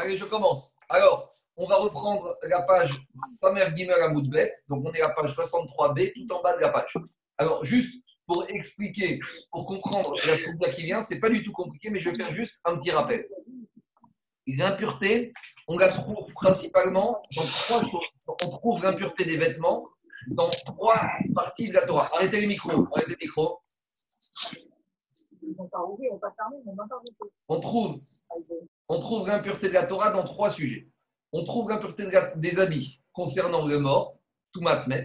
Allez, je commence. Alors, on va reprendre la page Samer Gimel Amoudbet. Donc, on est à la page 63b, tout en bas de la page. Alors, juste pour expliquer, pour comprendre la structure qui vient, c'est pas du tout compliqué, mais je vais faire juste un petit rappel. L'impureté, on la trouve principalement dans trois choses. On trouve l'impureté des vêtements dans trois parties de la Torah. Arrêtez. Arrêtez les micros. On trouve, on trouve l'impureté de la Torah dans trois sujets. On trouve l'impureté des habits concernant le mort, tout matmet.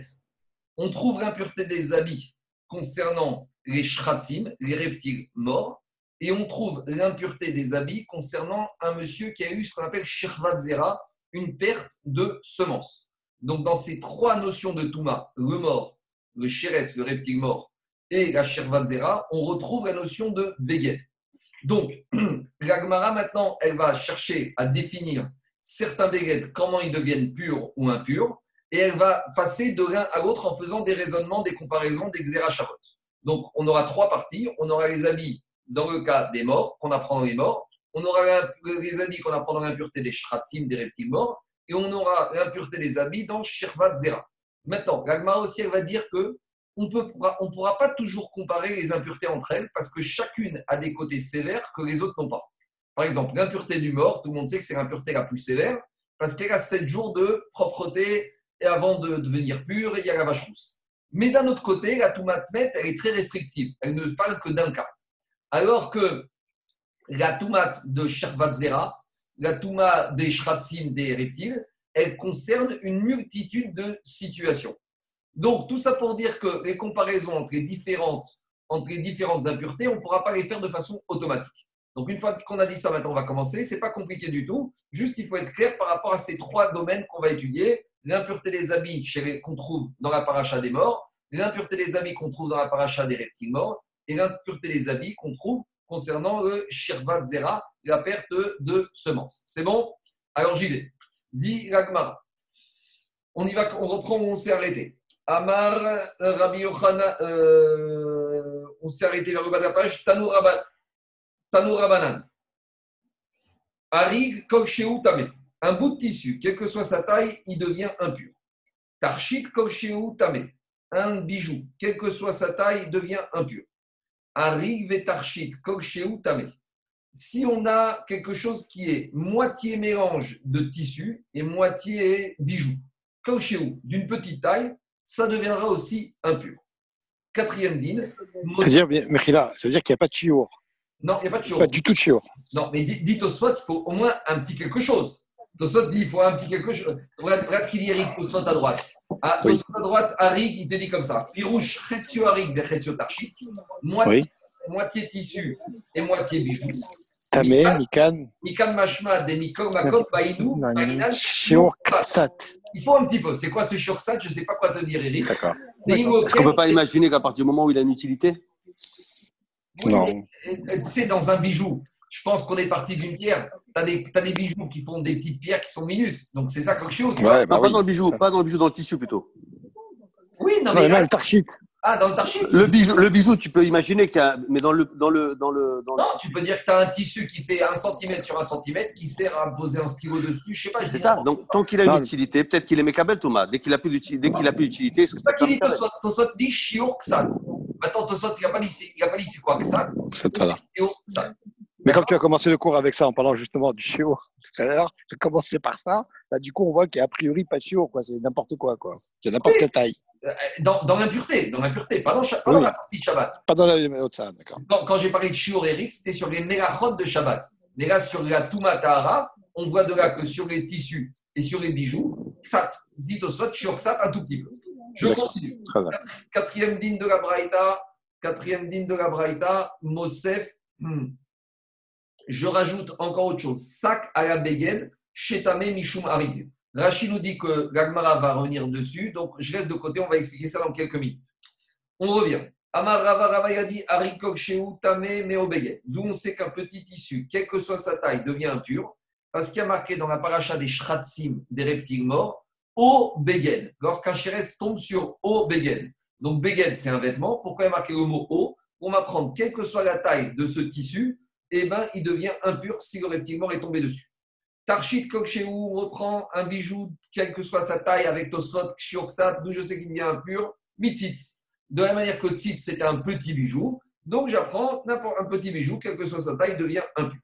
On trouve l'impureté des habits concernant les shratzim, les reptiles morts. Et on trouve l'impureté des habits concernant un monsieur qui a eu ce qu'on appelle shirvat zera, une perte de semence. Donc, dans ces trois notions de Touma, le mort, le shiretz, le reptile mort, et la shirvat zera, on retrouve la notion de beged. Donc, l'agmara maintenant, elle va chercher à définir certains beged, comment ils deviennent purs ou impurs, et elle va passer de l'un à l'autre en faisant des raisonnements, des comparaisons, des xéracharot. Donc, on aura trois parties. On aura les habits dans le cas des morts, qu'on apprend dans les morts. On aura les habits qu'on apprend dans l'impureté des shratzim, des reptiles morts. Et on aura l'impureté des habits dans Shirvat Zera. Maintenant, l'agma aussi, elle va dire que on ne pourra pas toujours comparer les impuretés entre elles parce que chacune a des côtés sévères que les autres n'ont pas. Par exemple, l'impureté du mort, tout le monde sait que c'est l'impureté la plus sévère parce qu'elle a 7 jours de propreté et avant de devenir pure, il y a la vache rousse. Mais d'un autre côté, la Toumatmet, elle est très restrictive. Elle ne parle que d'un cas. Alors que la Toumat de Zera, la Touma des Shratzim, des reptiles, elle concerne une multitude de situations. Donc, tout ça pour dire que les comparaisons entre les différentes, entre les différentes impuretés, on ne pourra pas les faire de façon automatique. Donc, une fois qu'on a dit ça, maintenant, on va commencer. Ce n'est pas compliqué du tout. Juste, il faut être clair par rapport à ces trois domaines qu'on va étudier l'impureté des habits qu'on trouve dans la paracha des morts, l'impureté des habits qu'on trouve dans la paracha des reptiles morts, et l'impureté des habits qu'on trouve concernant le shirvat zera, la perte de semences. C'est bon? Alors j'y vais. Dit l'agmara. On y va, on reprend où on s'est arrêté? Amar, Rabbi Yochana, euh, on s'est arrêté vers le bas de la page. Tanou Rabanan. Arig Kokshéou Tamé un bout de tissu, quelle que soit sa taille, il devient impur. Tarchit kokshéou tamé, un bijou, quelle que soit sa taille, devient impur. Arig vetarchit kokshéou tamé. Si on a quelque chose qui est moitié mélange de tissu et moitié bijou, kokshéou, d'une petite taille, ça deviendra aussi impur. Quatrième din. C'est-à-dire, ça veut dire qu'il n'y a pas de chiour. Non, il n'y a pas de chiour. Pas du tout de chiour. Non, mais au soit, il faut au moins un petit quelque chose. Tosot dit il faut un petit quelque chose. Regarde, regarde ce qu'il dit Eric, Tosot à droite. Ah, oui. à droite, Arik, il te dit comme ça. Pirouche, Chetio Arik, Bechetio Tarchit. Moitié, oui. moitié tissu et moitié bijou. Tamé, Mikan. Mikan Mashma, des Mikor, Makom, Marinal. Shiurksat. Il faut un petit peu. C'est quoi ce Shiurksat Je ne sais pas quoi te dire, Eric. D'accord. Est-ce qu'on ne peut pas imaginer qu'à partir du moment où il a une utilité? Oui, Non. Tu sais, dans un bijou, je pense qu'on est parti d'une pierre. Tu as, des bijoux qui font des petites pierres qui sont minus. Donc c'est ça quelque chose. Ouais, bah pas dans le bijou, pas dans le bijou, dans le tissu plutôt. Oui, non, mais. le tarchit. Ah, dans le tarchit le bijou, le bijou, tu peux imaginer qu'il y a. Mais dans le. Dans le, dans le dans non, tu peux dire que tu as un tissu qui fait 1 cm sur 1 cm qui sert à poser un stylo dessus. Je sais pas. C'est ça. Donc tant qu'il a une utilité, peut-être qu'il est mécabel, Thomas. Dès qu'il a plus d'utilité, dès qu'il a plus d'utilité, c'est pas qu'il Tosot dit shiur ksat. Maintenant, Tosot, il n'a pas dit c'est quoi ksat. C'est ça. Mais comme tu as commencé le cours avec ça en parlant justement du chiot tout à l'heure, je commencé par ça. Bah, du coup, on voit qu'il n'y a a priori pas de chiot, quoi. C'est n'importe quoi, quoi. C'est n'importe quelle taille. Euh, dans, dans l'impureté, dans l'impureté, pas, dans, pas dans la sortie de Shabbat. Pas dans la de ça, d'accord. Quand j'ai parlé de chiot Eric, c'était sur les mégachot de Shabbat. Mais là, sur la Touma Tahara, on voit de là que sur les tissus et sur les bijoux, Ksat, dit au soit, chiot Ksat un tout petit peu. Je continue. Quatrième digne de la Braïta, quatrième digne de la Braïta, Mosef. Hmm je rajoute encore autre chose. Sac à la beged, chetame mishum arig. Rachid nous dit que Gagmara va revenir dessus, donc je laisse de côté, on va expliquer ça dans quelques minutes. On revient. Amar Rava Rava dit Arikok Tame Meobeged. D'où on sait qu'un petit tissu, quelle que soit sa taille, devient impur, parce qu'il y a marqué dans la paracha des Shratsim, des reptiles morts, au Beged. Lorsqu'un chéres tombe sur au Beged. Donc Beged, c'est un vêtement. Pourquoi il y a marqué le mot au Pour m'apprendre, quelle que soit la taille de ce tissu, eh ben, il devient impur si le reptile mort est tombé dessus. Tarchit Koksheu reprend un bijou, quelle que soit sa taille, avec Tosot, Kshiorksat, d'où je sais qu'il devient impur, Mitzitz. De la manière que Tzitz, c'est un petit bijou, donc j'apprends un petit bijou, quelle que soit sa taille, devient impur.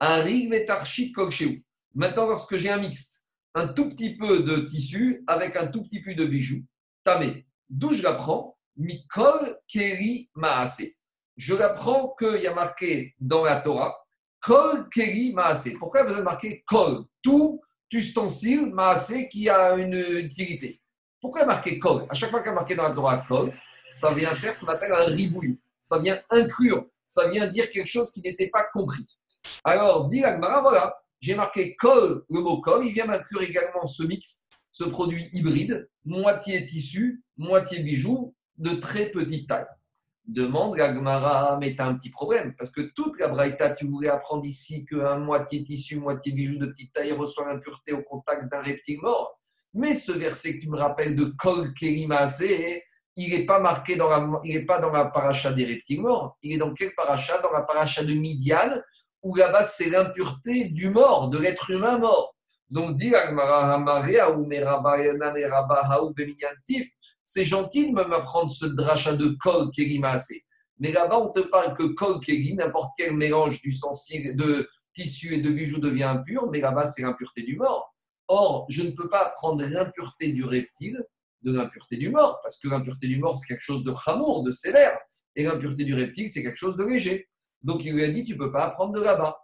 Un rig Tarchit Koksheu. Maintenant, lorsque j'ai un mixte, un tout petit peu de tissu avec un tout petit peu de bijou, tamé. D'où je l'apprends? Mikol Keri Maase. Je l'apprends qu'il y a marqué dans la Torah Kol Keri Maase. Pourquoi il y a besoin de marquer Kol? Tout ustensile Maase qui a une utilité. Pourquoi il y a marqué Kol? À chaque fois qu'il y a marqué dans la Torah Kol, ça vient faire ce qu'on appelle un ribouille. Ça vient inclure. Ça vient dire quelque chose qui n'était pas compris. Alors, dit Agmara, voilà, j'ai marqué Kol, le mot Kol, il vient m'inclure également ce mixte, ce produit hybride, moitié tissu, moitié bijou, de très petite taille. Demande Gagmara, mais tu as un petit problème, parce que toute la braïta, tu voulais apprendre ici qu'un moitié tissu, moitié bijou de petite taille reçoit l'impureté au contact d'un reptile mort. Mais ce verset que tu me rappelles de Kol Kerimase, il n'est pas marqué dans la, il est pas dans la paracha des reptiles morts. Il est dans quel paracha? Dans la paracha de Midian, où là-bas c'est l'impureté du mort, de l'être humain mort. Donc, dit c'est gentil de m'apprendre ce dracha de kol kérimase. Mais là-bas, on te parle que kol kéri, n'importe quel mélange de tissu et de bijoux devient impur, mais là-bas, c'est l'impureté du mort. Or, je ne peux pas apprendre l'impureté du reptile de l'impureté du mort, parce que l'impureté du mort, c'est quelque chose de chamour, de sévère, et l'impureté du reptile, c'est quelque chose de léger. Donc, il lui a dit, tu ne peux pas apprendre de là-bas.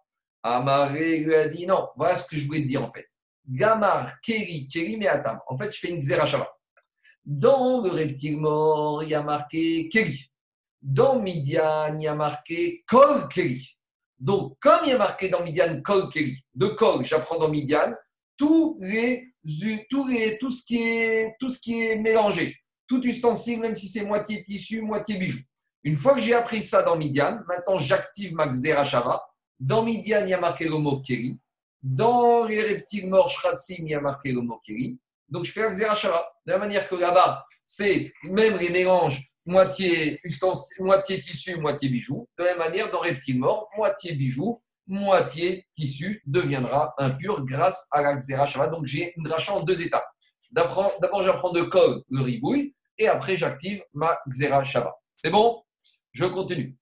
Amaré lui a dit, non, voilà ce que je voulais te dire en fait. Gamar, Keri, Keri, Meatam. En fait, je fais une Xerashava. Dans le reptile mort, il y a marqué Keri. Dans Midian, il y a marqué Kol Keri. Donc, comme il y a marqué dans Midian Kol Keri, de Kol, j'apprends dans Midian, tout, ce qui est, tout ce qui est mélangé, tout ustensile, même si c'est moitié tissu, moitié bijou. Une fois que j'ai appris ça dans Midian, maintenant j'active ma Xerashava. Dans Midian, il y a marqué le mot Keri. Dans les reptiles morts, Shratsim, il y a marqué le mot Keri. Donc je fais un Xerashava. De la manière que là-bas, c'est même les mélanges moitié, moitié tissu, moitié bijou. De la même manière, dans reptiles morts, moitié bijou, moitié tissu deviendra impur grâce à la Xerashava. Donc j'ai une dracha en deux étapes. D'abord, j'apprends de col le ribouille et après, j'active ma Xerashava. C'est bon? Je continue.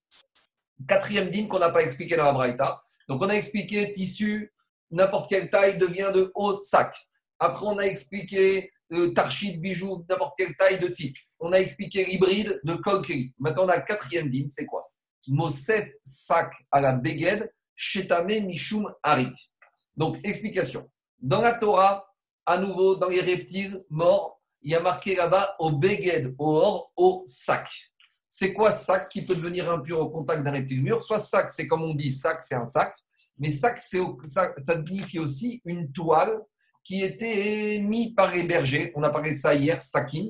Quatrième dîme qu'on n'a pas expliqué dans la Braïta. Donc, on a expliqué tissu, n'importe quelle taille devient de haut sac. Après, on a expliqué euh, tarchid, bijou, n'importe quelle taille de tzitz. On a expliqué l'hybride de kolkeri. Maintenant, on a quatrième dîme, c'est quoi? Mosef sac à la beged, shetame mishum hari. Donc, explication. Dans la Torah, à nouveau, dans les reptiles morts, il y a marqué là-bas au beged, au or, au sac. C'est quoi sac qui peut devenir impur au contact d'un reptile mûr? Soit sac, c'est comme on dit, sac, c'est un sac. Mais sac, ça signifie aussi une toile qui était mise par les bergers. On a parlé de ça hier, sakin.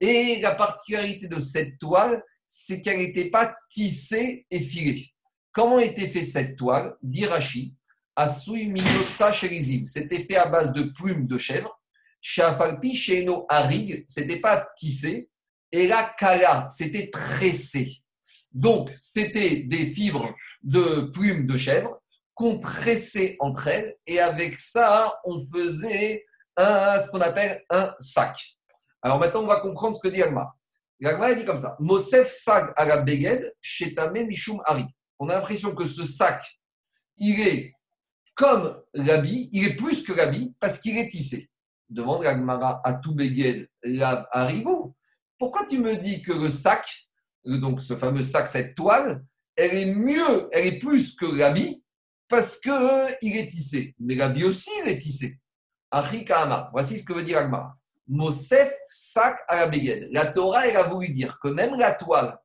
Et la particularité de cette toile, c'est qu'elle n'était pas tissée et filée. Comment était fait cette toile D'Irachi, Asui Minotsa Sherizim. C'était fait à base de plumes de chèvre. Shafalpi Sheno Arig, c'était pas tissé, et la kala, c'était tressé. Donc, c'était des fibres de plumes de chèvre qu'on entre elles, et avec ça, on faisait un, ce qu'on appelle un sac. Alors maintenant, on va comprendre ce que dit Alma. Alma dit comme ça Mosef sag à beged, shetame mishum ari. On a l'impression que ce sac, il est comme l'habit, il est plus que l'habit parce qu'il est tissé. Demande Agmara à tout beged, la harigo. Pourquoi tu me dis que le sac, donc ce fameux sac, cette toile, elle est mieux, elle est plus que l'habit parce qu'il euh, est tissé. Mais l'habit aussi, il est tissé. Voici ce que veut dire Agmara. Mosef sac à la La Torah, elle a voulu dire que même la toile,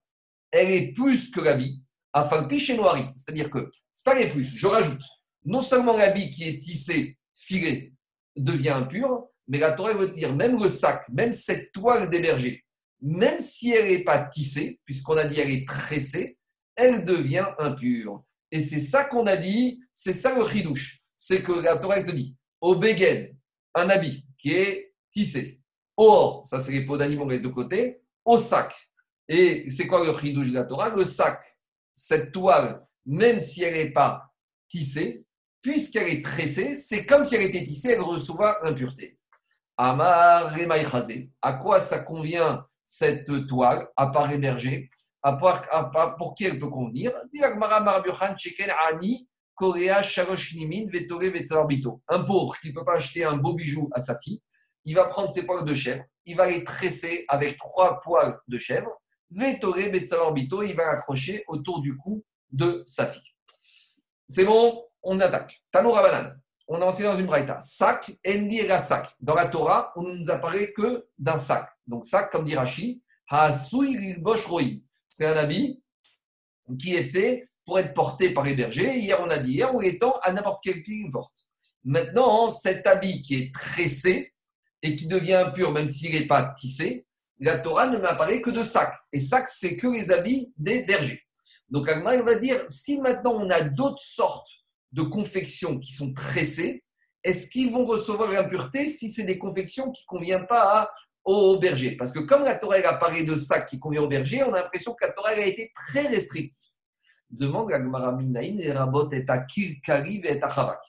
elle est plus que l'habit. Afalpi chez Noiri. C'est-à-dire que, c'est pas les plus, je rajoute. Non seulement l'habit qui est tissé, filé, devient impur, mais la Torah veut dire même le sac, même cette toile d'héberger, même si elle n'est pas tissée, puisqu'on a dit elle est tressée, elle devient impure. Et c'est ça qu'on a dit, c'est ça le chidouche. C'est que la Torah te dit, au beged, un habit qui est tissé, au or, ça c'est les peaux d'animaux reste de côté, au sac. Et c'est quoi le chidouche de la Torah? Le sac, cette toile, même si elle n'est pas tissée, puisqu'elle est tressée, c'est comme si elle était tissée, elle recevra l'impureté. Amar À quoi ça convient cette toile, à part héberger part, Pour qui elle peut convenir? Un pauvre qui ne peut pas acheter un beau bijou à sa fille, il va prendre ses poils de chèvre, il va les tresser avec trois poils de chèvre, Vetore il va l'accrocher autour du cou de sa fille. C'est bon, on attaque. Tanoura Banane. On a enseigné dans une braïta. Sac, Endi et sac. Dans la Torah, on ne nous apparaît que d'un sac. Donc, sac, comme dit Rashi, C'est un habit qui est fait pour être porté par les bergers. Hier, on a dit, hier, ou étant à n'importe quel qui porte. Maintenant, cet habit qui est tressé et qui devient impur, même s'il n'est pas tissé, la Torah ne m'apparaît que de sac. Et sac, c'est que les habits des bergers. Donc, Agma, il va dire, si maintenant on a d'autres sortes de confections qui sont tressées, est-ce qu'ils vont recevoir l'impureté si c'est des confections qui ne conviennent pas au berger Parce que comme la Torah a parlé de sac qui convient au berger, on a l'impression que la Torah a été très restrictive. Demande la Gemara et Rabot et à et à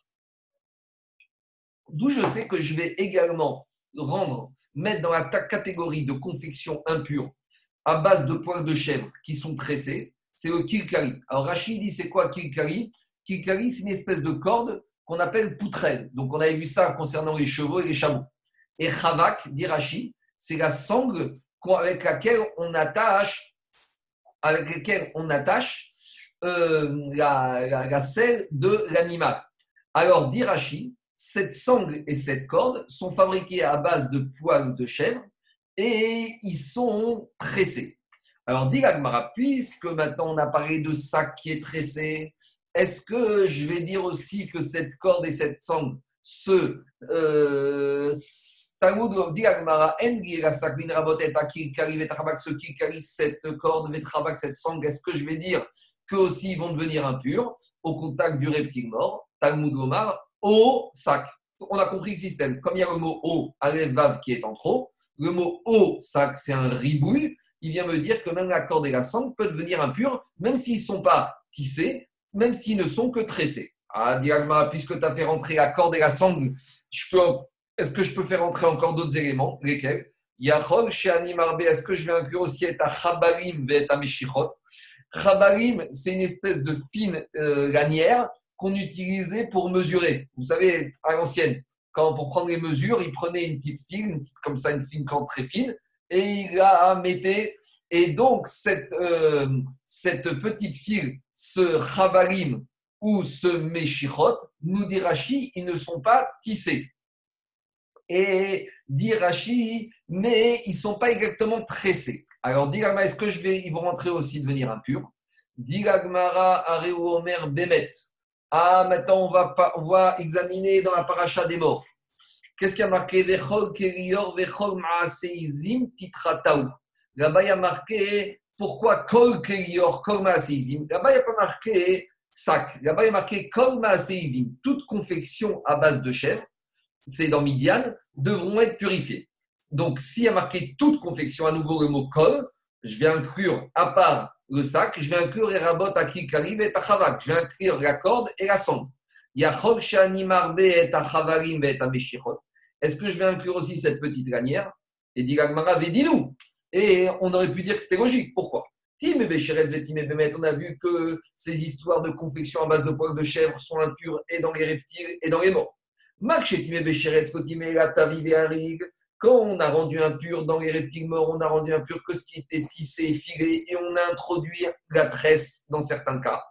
D'où je sais que je vais également rendre, mettre dans la catégorie de confections impures à base de poils de chèvre qui sont tressés, c'est le kilkari. Alors Rachid dit c'est quoi kilkari Kilkari, c'est une espèce de corde qu'on appelle poutrelle. Donc on avait vu ça concernant les chevaux et les chameaux. Et chavak, dit Rachid, c'est la sangle avec laquelle on attache, avec laquelle on attache euh, la, la, selle de l'animal. Alors, dit Rachid, cette sangle et cette corde sont fabriquées à base de poils de chèvre et ils sont tressés. Alors, dit Agmara, puisque maintenant on a parlé de sac qui est tressé, est-ce que je vais dire aussi que cette corde et cette sangle, ce euh, dit Agmara, ce qui cette corde, cette sangle, est-ce que je vais dire que aussi vont devenir impurs au contact du reptile mort? Talmud Omar, au sac. On a compris le système. Comme il y a le mot au, vav qui est en trop, le mot au sac, c'est un ribouille il vient me dire que même la corde et la sangle peuvent devenir impurs, même s'ils ne sont pas tissés, même s'ils ne sont que tressés. Ah, Diagma, puisque tu as fait rentrer la corde et la sangle, est-ce que je peux faire rentrer encore d'autres éléments Lesquels? Yachol, chez Animarbe, est-ce que je vais inclure aussi à Chabarim et à Meshichot? Chabarim, c'est une espèce de fine euh, lanière qu'on utilisait pour mesurer. Vous savez, à l'ancienne, quand pour prendre les mesures, il prenait une petite file, une petite, comme ça, une fine corde très fine, et il la mettait. Et donc, cette, euh, cette petite file, ce chabarim ou ce meshichot, nous dit Rashi, ils ne sont pas tissés. Et dit Rashi, mais ils ne sont pas exactement tressés. Alors, dit est-ce que je vais, ils vont rentrer aussi devenir impurs? Dit Areu Omer Bemet. Ah, maintenant, on va, on va examiner dans la paracha des morts. Qu'est-ce qui a marqué? Là-bas, il y a marqué pourquoi Kol Kelior, Kol Maaseizim. Là-bas, il n'y a pas marqué sac. Là-bas, il a marqué Kol. Toute confection à base de chèvre, c'est dans Midian, devront être purifiées. Donc, s'il y a marqué toute confection, à nouveau le mot Kol, je vais inclure, à part le sac, je vais inclure les rabots à Kikarim et à Je vais inclure la corde et la sonde. Est-ce que je vais inclure aussi cette petite lanière? Et dit dis-nous. Et on aurait pu dire que c'était logique. Pourquoi? On a vu que ces histoires de confection à base de poils de chèvre sont impures et dans les reptiles et dans les morts. Quand on a rendu impur dans les reptiles morts, on a rendu impur que ce qui était tissé et filé et on a introduit la tresse dans certains cas.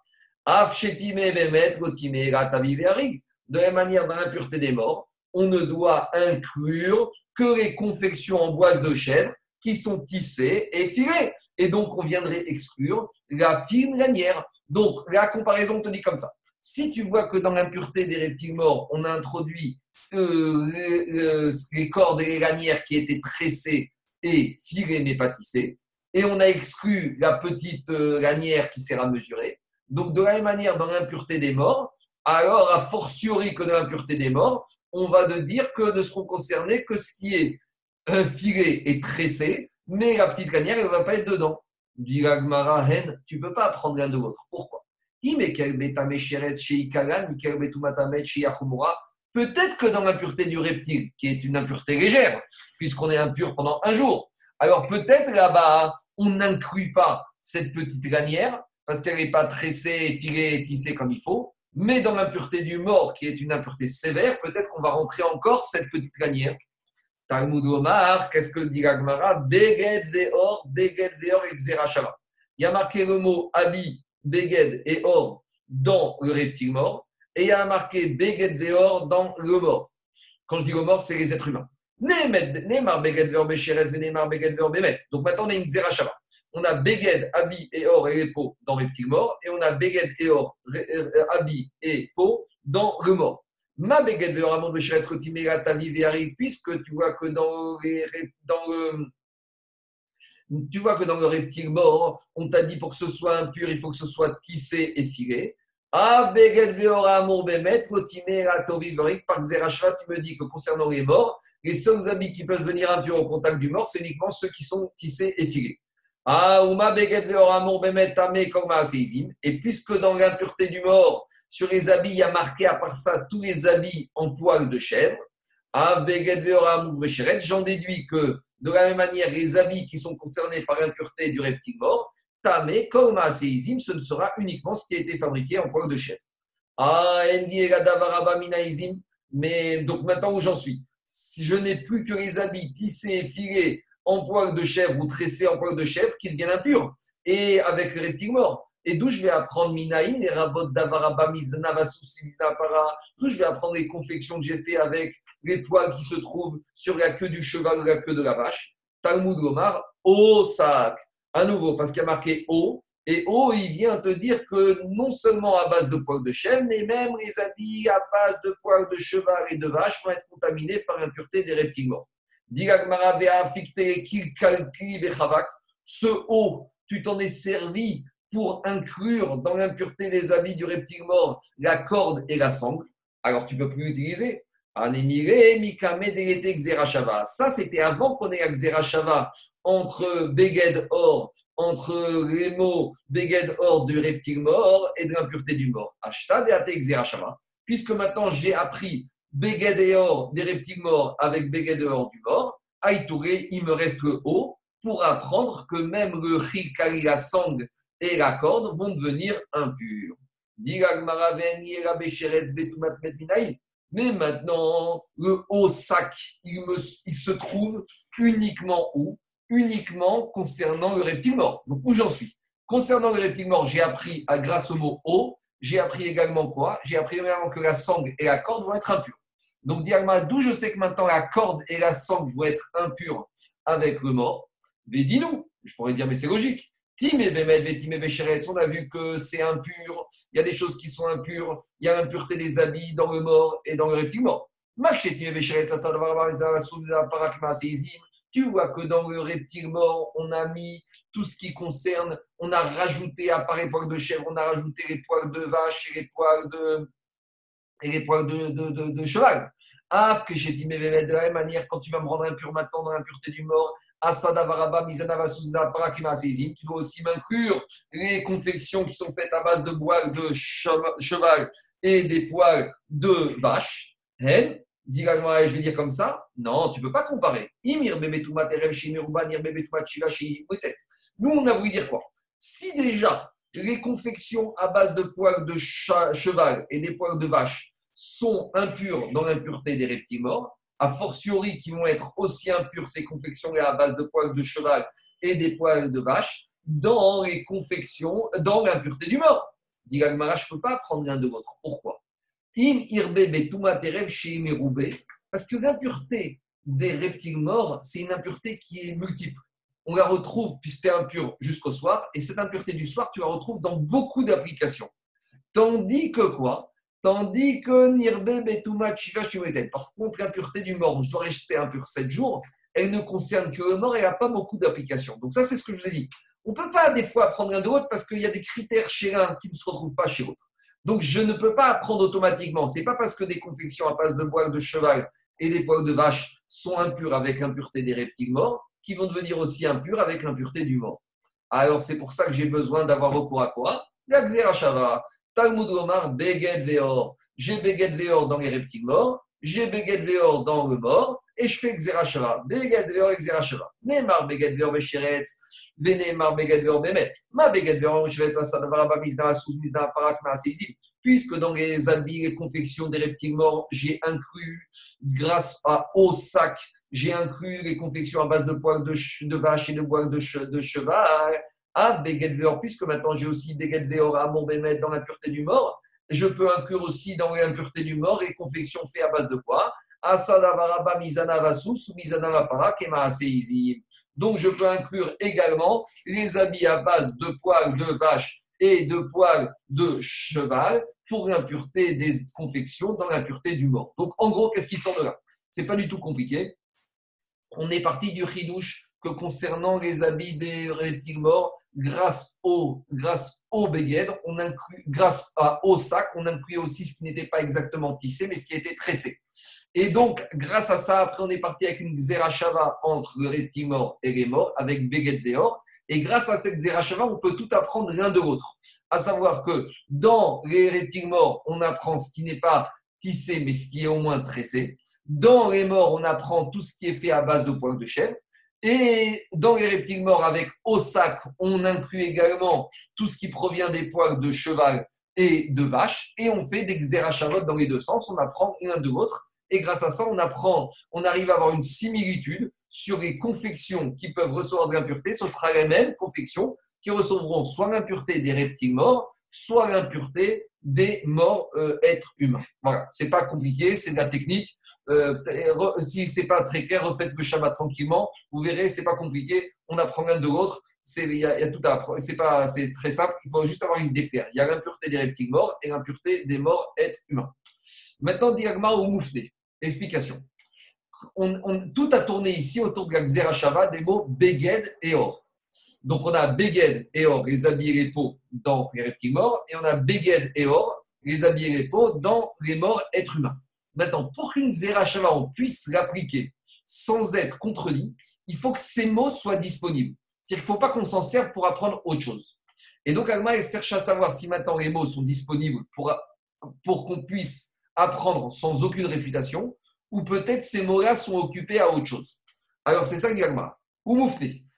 De la manière, dans l'impureté des morts, on ne doit inclure que les confections en bois de chèvre qui sont tissées et filées. Et donc, on viendrait exclure la fine lanière. Donc, la comparaison te dit comme ça. Si tu vois que dans l'impureté des reptiles morts, on a introduit euh, les, cordes et les lanières qui étaient tressées et filées mais pas tissées, et on a exclu la petite euh, lanière qui sert à mesurer, donc, de la même manière, dans l'impureté des morts, alors, a fortiori que dans l'impureté des morts, on va de dire que ne seront concernés que ce qui est filé et tressé, mais la petite lanière, elle ne va pas être dedans. Dit Hen, tu ne peux pas prendre l'un de l'autre. Pourquoi? Peut-être que dans l'impureté du reptile, qui est une impureté légère, puisqu'on est impur pendant un jour, alors peut-être là-bas, on n'inclut pas cette petite lanière, parce qu'elle n'est pas tressée, filée et tissée comme il faut. Mais dans l'impureté du mort, qui est une impureté sévère, peut-être qu'on va rentrer encore cette petite lanière. Talmud Omar, qu'est-ce que dit l'Agmara Beged veor, beged veor et Il y a marqué le mot habit, beged et or dans le reptile mort, et il y a marqué beged veor dans le mort. Quand je dis le mort, c'est les êtres humains. Neymar beged veor becheres, neymar beged veor bemet. Donc maintenant, on a une zerachava on a Beged, Abi et Or et les peaux dans Reptile mort, et on a Beged et Or, Abi et peau dans le mort. Ma Beged et Or, Amon puisque tu vois que dans, dans le. Tu vois que dans le reptile mort, on t'a dit pour que ce soit impur, il faut que ce soit tissé et filé. Ah, Beged Veora Amour Bemet, par Xerashva, tu me dis que concernant les morts, les seuls habits qui peuvent venir impurs au contact du mort, c'est uniquement ceux qui sont tissés et filés. Ah, et puisque dans l'impureté du mort, sur les habits, il y a marqué à part ça tous les habits en poil de chèvre, ah, j'en déduis que de la même manière, les habits qui sont concernés par l'impureté du reptile mort, tamé, comme ce ne sera uniquement ce qui a été fabriqué en poil de chèvre. Ah, mais donc maintenant où j'en suis, si je n'ai plus que les habits tissés et filés en poil de chèvre ou tressé en poil de chèvre qui deviennent impurs. Et avec le reptile mort. Et d'où je vais apprendre Minaïn, les rabot d'avaraba, para, d'où je vais apprendre les confections que j'ai fait avec les poils qui se trouvent sur la queue du cheval ou la queue de la vache? Talmud Gomar, O sac. À nouveau, parce qu'il y a marqué O. Et O, il vient te dire que non seulement à base de poils de chèvre, mais même les habits à base de poils de cheval et de vache vont être contaminés par l'impureté des reptiles morts. Ce haut, tu t'en es servi pour inclure dans l'impureté des habits du reptile mort la corde et la sangle. Alors tu ne peux plus l'utiliser. Ça, c'était avant qu'on ait la Xerashava entre Beged Or, entre les mots Beged Or du reptile mort et de l'impureté du mort. Puisque maintenant j'ai appris Beged et Or des reptiles morts avec Beged Or du mort, Aïtouré, il me reste le haut pour apprendre que même le Chikari, la sangle et la corde vont devenir impurs. Mais maintenant, le haut sac, il, se trouve uniquement où? Uniquement concernant le reptile mort. Donc, où j'en suis? Concernant le reptile mort, j'ai appris, à, grâce au mot haut, j'ai appris également quoi? J'ai appris également que la sangle et la corde vont être impures. Donc, Diagma, d'où je sais que maintenant la corde et la sangle vont être impures avec le mort? Mais dis-nous, je pourrais dire, mais c'est logique. On a vu que c'est impur, il y a des choses qui sont impures, il y a l'impureté des habits dans le mort et dans le reptile mort. Tu vois que dans le reptile mort, on a mis tout ce qui concerne, on a rajouté, à part les poils de chèvre, on a rajouté les poils de vache et les poils de, et les poils de, de, de, cheval. Ah, que j'ai dit, mais de la même manière, quand tu vas me rendre impur maintenant dans l'impureté du mort, tu dois aussi m'inclure les confections qui sont faites à base de poils de cheval et des poils de vache. Dis je vais dire comme ça. Non, tu ne peux pas comparer. Nous, on a voulu dire quoi? Si déjà les confections à base de poils de cheval et des poils de vache sont impures dans l'impureté des reptiles morts, a fortiori qui vont être aussi impures ces confections-là à base de poils de cheval et des poils de vache dans les confections, dans l'impureté du mort. Dit je ne peux pas prendre l'un de l'autre. Pourquoi? Parce que l'impureté des reptiles morts, c'est une impureté qui est multiple. On la retrouve, puisque tu es impur jusqu'au soir, et cette impureté du soir, tu la retrouves dans beaucoup d'applications. Tandis que quoi? Tandis que Nirbe Betuma Par contre, l'impureté du mort, je dois rester impur 7 jours, elle ne concerne que le mort et n'a pas beaucoup d'applications. Donc, ça, c'est ce que je vous ai dit. On ne peut pas des fois apprendre un de l'autre parce qu'il y a des critères chez l'un qui ne se retrouvent pas chez l'autre. Donc, je ne peux pas apprendre automatiquement. Ce n'est pas parce que des confections à base de poils de cheval et des poils de vache sont impures avec l'impureté des reptiles morts qui vont devenir aussi impures avec l'impureté du mort. Alors, c'est pour ça que j'ai besoin d'avoir recours à quoi? La Xerashava, Talmud Omar, Beged Veor. J'ai Beged Veor dans les reptiles morts, j'ai Beged Veor dans le mort, et je fais Xerashava. Beged Veor et Xerashava. Neymar Beged Veor Besheretz, Venemar Beged Veor Bemet. Ma Beged Veor Besheretz, Asadavara Misdana Sous Misdana Parak Maasezim. Puisque dans les habits et confections des reptiles morts, j'ai inclus, grâce à, au sac, j'ai inclus les confections à base de poils de, vache et de poils de cheval, à Beged Veor, puisque maintenant j'ai aussi Beged Veor à mon Bémet dans la pureté du mort, je peux inclure aussi dans l'impureté du mort les confections faites à base de quoi? Asadavaraba Mizana Vasus, Mizana Kema Donc je peux inclure également les habits à base de poils de vache et de poils de cheval pour l'impureté des confections dans l'impureté du mort. Donc en gros, qu'est-ce qui sort de là? C'est pas du tout compliqué. On est parti du chidouche que concernant les habits des reptiles morts, grâce au, grâce au on inclut, grâce à, au sac, on inclut aussi ce qui n'était pas exactement tissé, mais ce qui était tressé. Et donc, grâce à ça, après, on est parti avec une xerashava entre le reptile mort et les morts, avec Beged Veor. Et grâce à cette xerashava, on peut tout apprendre l'un de l'autre. À savoir que dans les reptiles morts, on apprend ce qui n'est pas tissé, mais ce qui est au moins tressé. Dans les morts, on apprend tout ce qui est fait à base de poils de chèvre. Et dans les reptiles morts avec sac, on inclut également tout ce qui provient des poils de cheval et de vache. Et on fait des xérachavot dans les deux sens. On apprend l'un de l'autre. Et grâce à ça, on apprend, on arrive à avoir une similitude sur les confections qui peuvent recevoir de l'impureté. Ce sera les mêmes confections qui recevront soit l'impureté des reptiles morts, soit l'impureté des morts euh, êtres humains. Voilà, c'est pas compliqué, c'est de la technique. Euh, si c'est pas très clair, refaites le Shabbat tranquillement. Vous verrez, c'est pas compliqué. On apprend l'un de l'autre. C'est, y, tout à. C'est pas, c'est très simple. Il faut juste avoir les idées claires. Il y a l'impureté des reptiles morts et l'impureté des morts êtres humains. Maintenant, diagma ou moufné. Explication. On, tout a tourné ici autour de la Xerashava des mots Beged et Or. Donc, on a Beged et Or, les habits et les peaux dans les reptiles morts, et on a Beged et Or, les habits et les peaux dans les morts êtres humains. Maintenant, pour qu'une Zerachava, on puisse l'appliquer sans être contredit, il faut que ces mots soient disponibles. C'est-à-dire qu'il ne faut pas qu'on s'en serve pour apprendre autre chose. Et donc, Agma, elle cherche à savoir si maintenant les mots sont disponibles pour, pour qu'on puisse apprendre sans aucune réfutation, ou peut-être ces mots-là sont occupés à autre chose. Alors, c'est ça que dit Agma. Ou.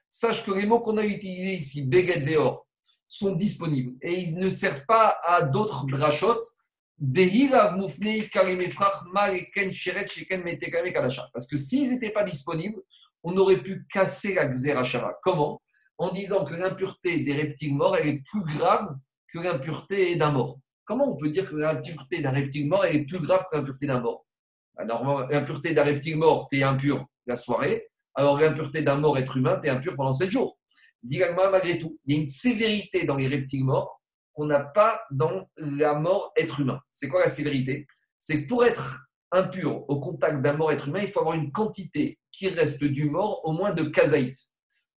Sache que les mots qu'on a utilisés ici, Beged Veor, sont disponibles et ils ne servent pas à d'autres drachotes parce que s'ils n'étaient pas disponibles, on aurait pu casser la Xerashava. Comment? En disant que l'impureté des reptiles morts, elle est plus grave que l'impureté d'un mort. Comment on peut dire que l'impureté d'un reptile mort, elle est plus grave que l'impureté d'un mort? Bah, L'impureté d'un reptile mort, tu es impur la soirée, alors l'impureté d'un mort être humain, tu es impur pendant 7 jours. Malgré tout, il y a une sévérité dans les reptiles morts qu'on n'a pas dans la mort être humain. C'est quoi la sévérité? C'est que pour être impur au contact d'un mort être humain, il faut avoir une quantité qui reste du mort au moins de kazaït.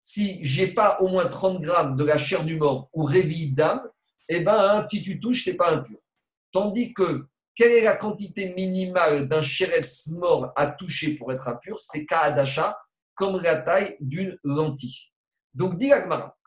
Si j'ai pas au moins 30 grammes de la chair du mort ou réville d'âme, eh ben, si tu touches, tu n'es pas impur. Tandis que, quelle est la quantité minimale d'un chéretz mort à toucher pour être impur? C'est Kaadasha, comme la taille d'une lentille. Donc, dit Agmara,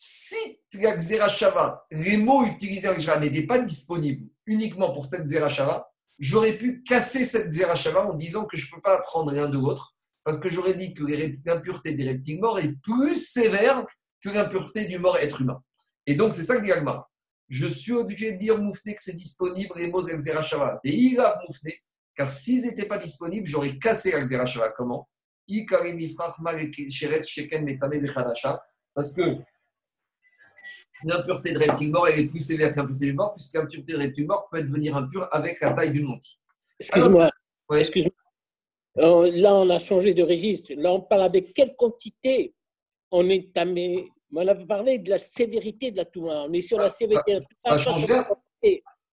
si la Xerashava, les mots utilisés avec Xerashava n'étaient pas disponibles uniquement pour cette Xerashava, j'aurais pu casser cette Xerashava en disant que je ne peux pas apprendre l'un de l'autre, parce que j'aurais dit que l'impureté des reptiles morts est plus sévère que l'impureté du mort être humain. Et donc, c'est ça que dit Agmara. Je suis obligé de dire Moufné que c'est disponible, les mots Xerashava. Et il a Moufné, car s'ils n'étaient pas disponibles, j'aurais cassé la Xerashava. Comment? Parce que l'impureté de reptile mort est plus sévère que l'impureté du mort, puisque l'impureté de reptile mort peut devenir impure avec la taille d'une lentille. Excuse-moi. Excuse euh, là, on a changé de registre. Là, on parle avec quelle quantité on est tamé? On a parlé de la sévérité de la touma. On est sur la sévérité. Ça, change rien.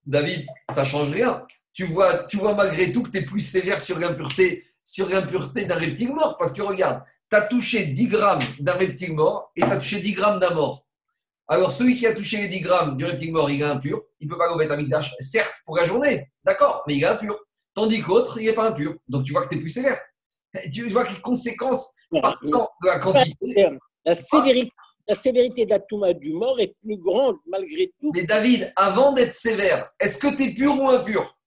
David, ça change rien. Tu vois, tu vois malgré tout que tu es plus sévère sur l'impureté sur l'impureté d'un reptile mort. Parce que regarde, tu as touché 10 grammes d'un reptile mort et tu as touché 10 grammes d'un mort. Alors, celui qui a touché les 10 grammes du reptile mort, il est impur. Il ne peut pas go mettre un certes, pour la journée, d'accord, mais il est impur. Tandis que l'autre, il n'est pas impur. Donc, tu vois que tu es plus sévère. Tu vois les conséquences de la quantité. La sévérité, la sévérité de la Touma du mort est plus grande malgré tout. Mais David, avant d'être sévère, est-ce que tu es pur ou impur?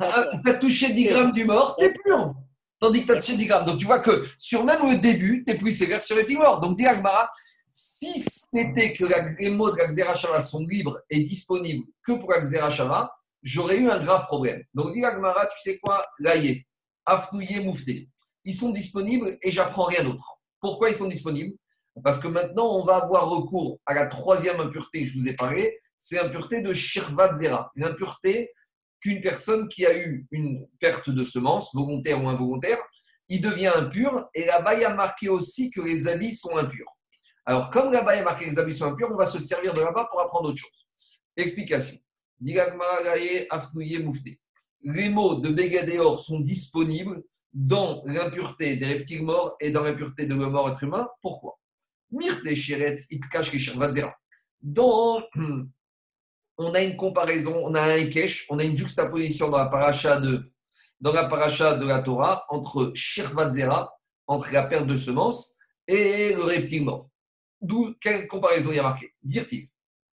Tu as touché 10 grammes du mort, tu es pur. Tandis que tu as touché 10 grammes. Donc tu vois que sur même le début, tu es plus sévère sur les morts. Donc dis Agmara, si c'était que les mots de la Xerashava sont libres et disponibles que pour la Xerashava, j'aurais eu un grave problème. Donc dis Agmara, tu sais quoi? Laïe, Afnouye, Moufté. Ils sont disponibles et j'apprends rien d'autre. Pourquoi ils sont disponibles? Parce que maintenant, on va avoir recours à la troisième impureté que je vous ai parlé, c'est l'impureté de Shirvat Zera, l'impureté qu'une personne qui a eu une perte de semence, volontaire ou involontaire, il devient impur. Et là-bas, il y a marqué aussi que les habits sont impurs. Alors, comme là-bas, a marqué les habits sont impurs, on va se servir de là-bas pour apprendre autre chose. Explication. Les mots de Bégadéor sont disponibles dans l'impureté des reptiles morts et dans l'impureté de l'homme mort être humain. Pourquoi? Dans, on a une comparaison, on a un Ekesh, on a une juxtaposition dans la paracha de, dans la, de la Torah entre Shirvatzera, entre la perte de semences, et le reptile mort. D'où, quelle comparaison il y a marqué Dirtiv.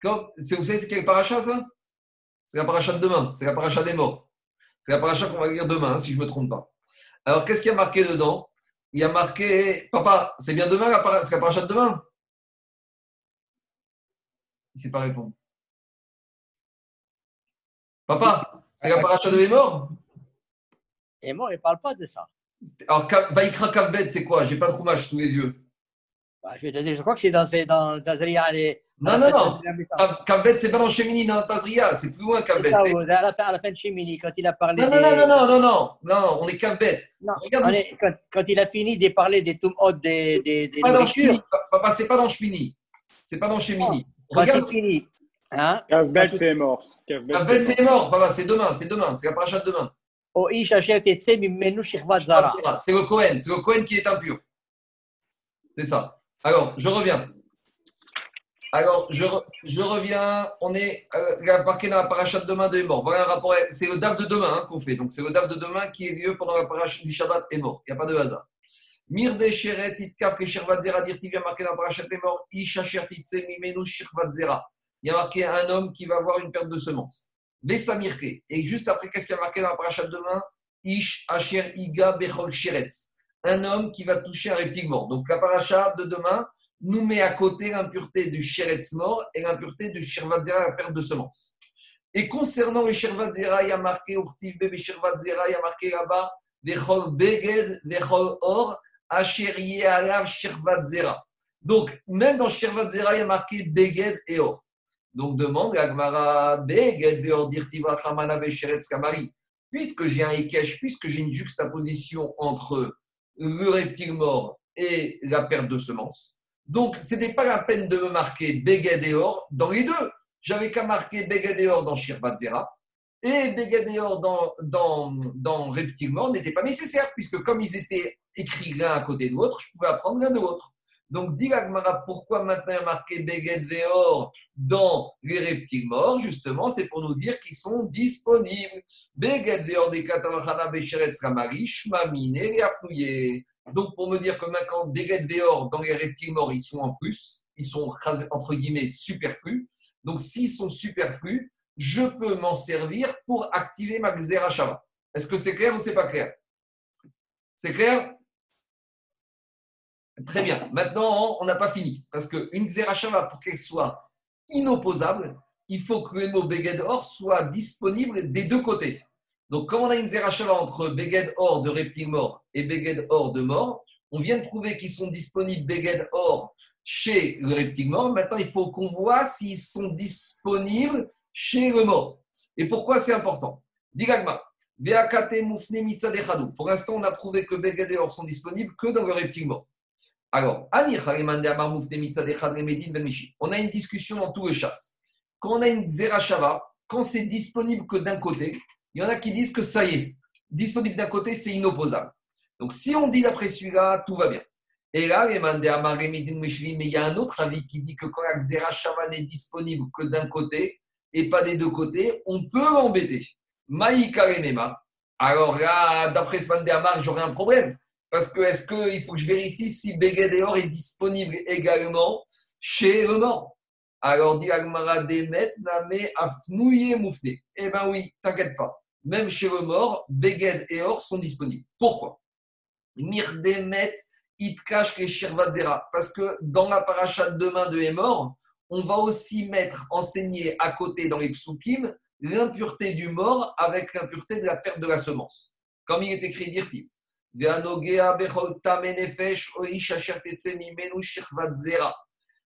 Vous savez, c'est quelle paracha ça? C'est la paracha de demain, c'est la paracha des morts. C'est la paracha qu'on va lire demain, hein, si je ne me trompe pas. Alors, qu'est-ce qu'il y a marqué dedans? Il y a marqué, papa, c'est bien demain, c'est la paracha de demain? Il ne sait pas répondre. Papa, c'est la paracha de Hémor Hémor, il ne parle pas de ça. Alors, Vaikra Kavbet, c'est quoi? J'ai pas de fromage sous les yeux. Bah, je, je, crois que c'est dans, dans Tazria. Les, non, non, non. Kavbet, c'est pas dans Chemini, dans Tazria. C'est plus loin, Kavbet. À la, fin, à la fin de Chemini, quand il a parlé. Non, non, non, non, non, non, non, on est Kavbet. Regarde quand, quand, il a fini de parler des Tumhot, des, des, des pas dans Chemini. Papa, c'est pas dans Chemini. C'est pas dans Chemini. Quand Regarde. il finit. Hein, Kavbet, c'est mort. Kavbet, c'est mort. Papa, c'est demain, c'est demain. C'est la paracha de demain. C'est le Cohen, c'est le Cohen qui est impur. C'est ça. Alors, je reviens. Alors, je, je reviens. On est euh, marqué dans la paracha de demain de mort. Voilà un rapport. C'est le DAF de demain hein, qu'on fait. Donc, c'est le DAF de demain qui est lieu pendant la paracha du Shabbat est mort. Il n'y a pas de hasard. Mir de Sheret, Itkaf, Keshervat Zera, Dirtiv, il y a marqué dans la paracha de mort. Isha Shertitse, Mimenu, Shirvat Zera. Il y a marqué un homme qui va avoir une perte de semences. Vesamirke. Et juste après, qu'est-ce qu'il y a marqué dans la paracha de demain? Ish Asher Iga Bechol Sheretz un homme qui va toucher un reptile mort. Donc la paracha de demain nous met à côté l'impureté du sheretz mort et l'impureté du shirvadzera, la perte de semences. Et concernant les shirvadzera, il y a marqué Urtiv bébé il y a marqué là-bas Vechol beged, Vechol or, Asher alav shirvadzera. Donc même dans shirvadzera, il y a marqué beged et or. Donc demande Agmara beged veor dirtiva vesheretz kamari. Puisque j'ai un ekesh, puisque j'ai une juxtaposition entre le reptile mort et la perte de semences. Donc, ce n'était pas la peine de me marquer Begadéor dans les deux. J'avais qu'à marquer Begadéor dans Shirvatzera et Begadéor dans, dans, dans reptile mort n'était pas nécessaire, puisque comme ils étaient écrits l'un à côté de l'autre, je pouvais apprendre l'un de l'autre. Donc, dit pourquoi maintenant il y a marqué Veor dans les reptiles morts? Justement, c'est pour nous dire qu'ils sont disponibles. Beged Veor des Katavachana Becheretz Ramari, Shmamine et Afnouye. Donc, pour me dire que maintenant, Beged Veor dans les reptiles morts, ils sont en plus, ils sont entre guillemets superflus. Donc, s'ils sont superflus, je peux m'en servir pour activer ma Xerashava. Est-ce que c'est clair ou c'est pas clair? C'est clair? Très bien. Maintenant, on n'a pas fini. Parce qu'une Xerashava, pour qu'elle soit inopposable, il faut que le mot Beged Or soit disponible des deux côtés. Donc, quand on a une Xerashava entre Beged Or de reptile mort et Beged Or de mort, on vient de prouver qu'ils sont disponibles Beged Or chez le reptile mort. Maintenant, il faut qu'on voit s'ils sont disponibles chez le mort. Et pourquoi c'est important? Digagma. Pour l'instant, on a prouvé que Beged Or sont disponibles que dans le reptile mort. Alors, ben on a une discussion dans tout le chasse. Quand on a une Zerachava, quand c'est disponible que d'un côté, il y en a qui disent que ça y est, disponible d'un côté, c'est inopposable. Donc, si on dit d'après celui-là, tout va bien. Et là, mais il y a un autre avis qui dit que quand la Zerachava n'est disponible que d'un côté et pas des deux côtés, on peut l'embêter. Alors là, d'après Svande Amar, j'aurais un problème. Parce que est-ce qu'il faut que je vérifie si Begedeor est disponible également chez le mort. Alors dit Agmara Demet Name Afnouye Moufne. Eh bien oui, t'inquiète pas. Même chez le mort, Beged et Or sont disponibles. Pourquoi? Mirdemet Itkash les Shirvadzera. Parce que dans la paracha de demain de Hémor, on va aussi mettre, enseigner à côté dans les psukim, l'impureté du mort avec l'impureté de la perte de la semence. Comme il est écrit d'Irtiv.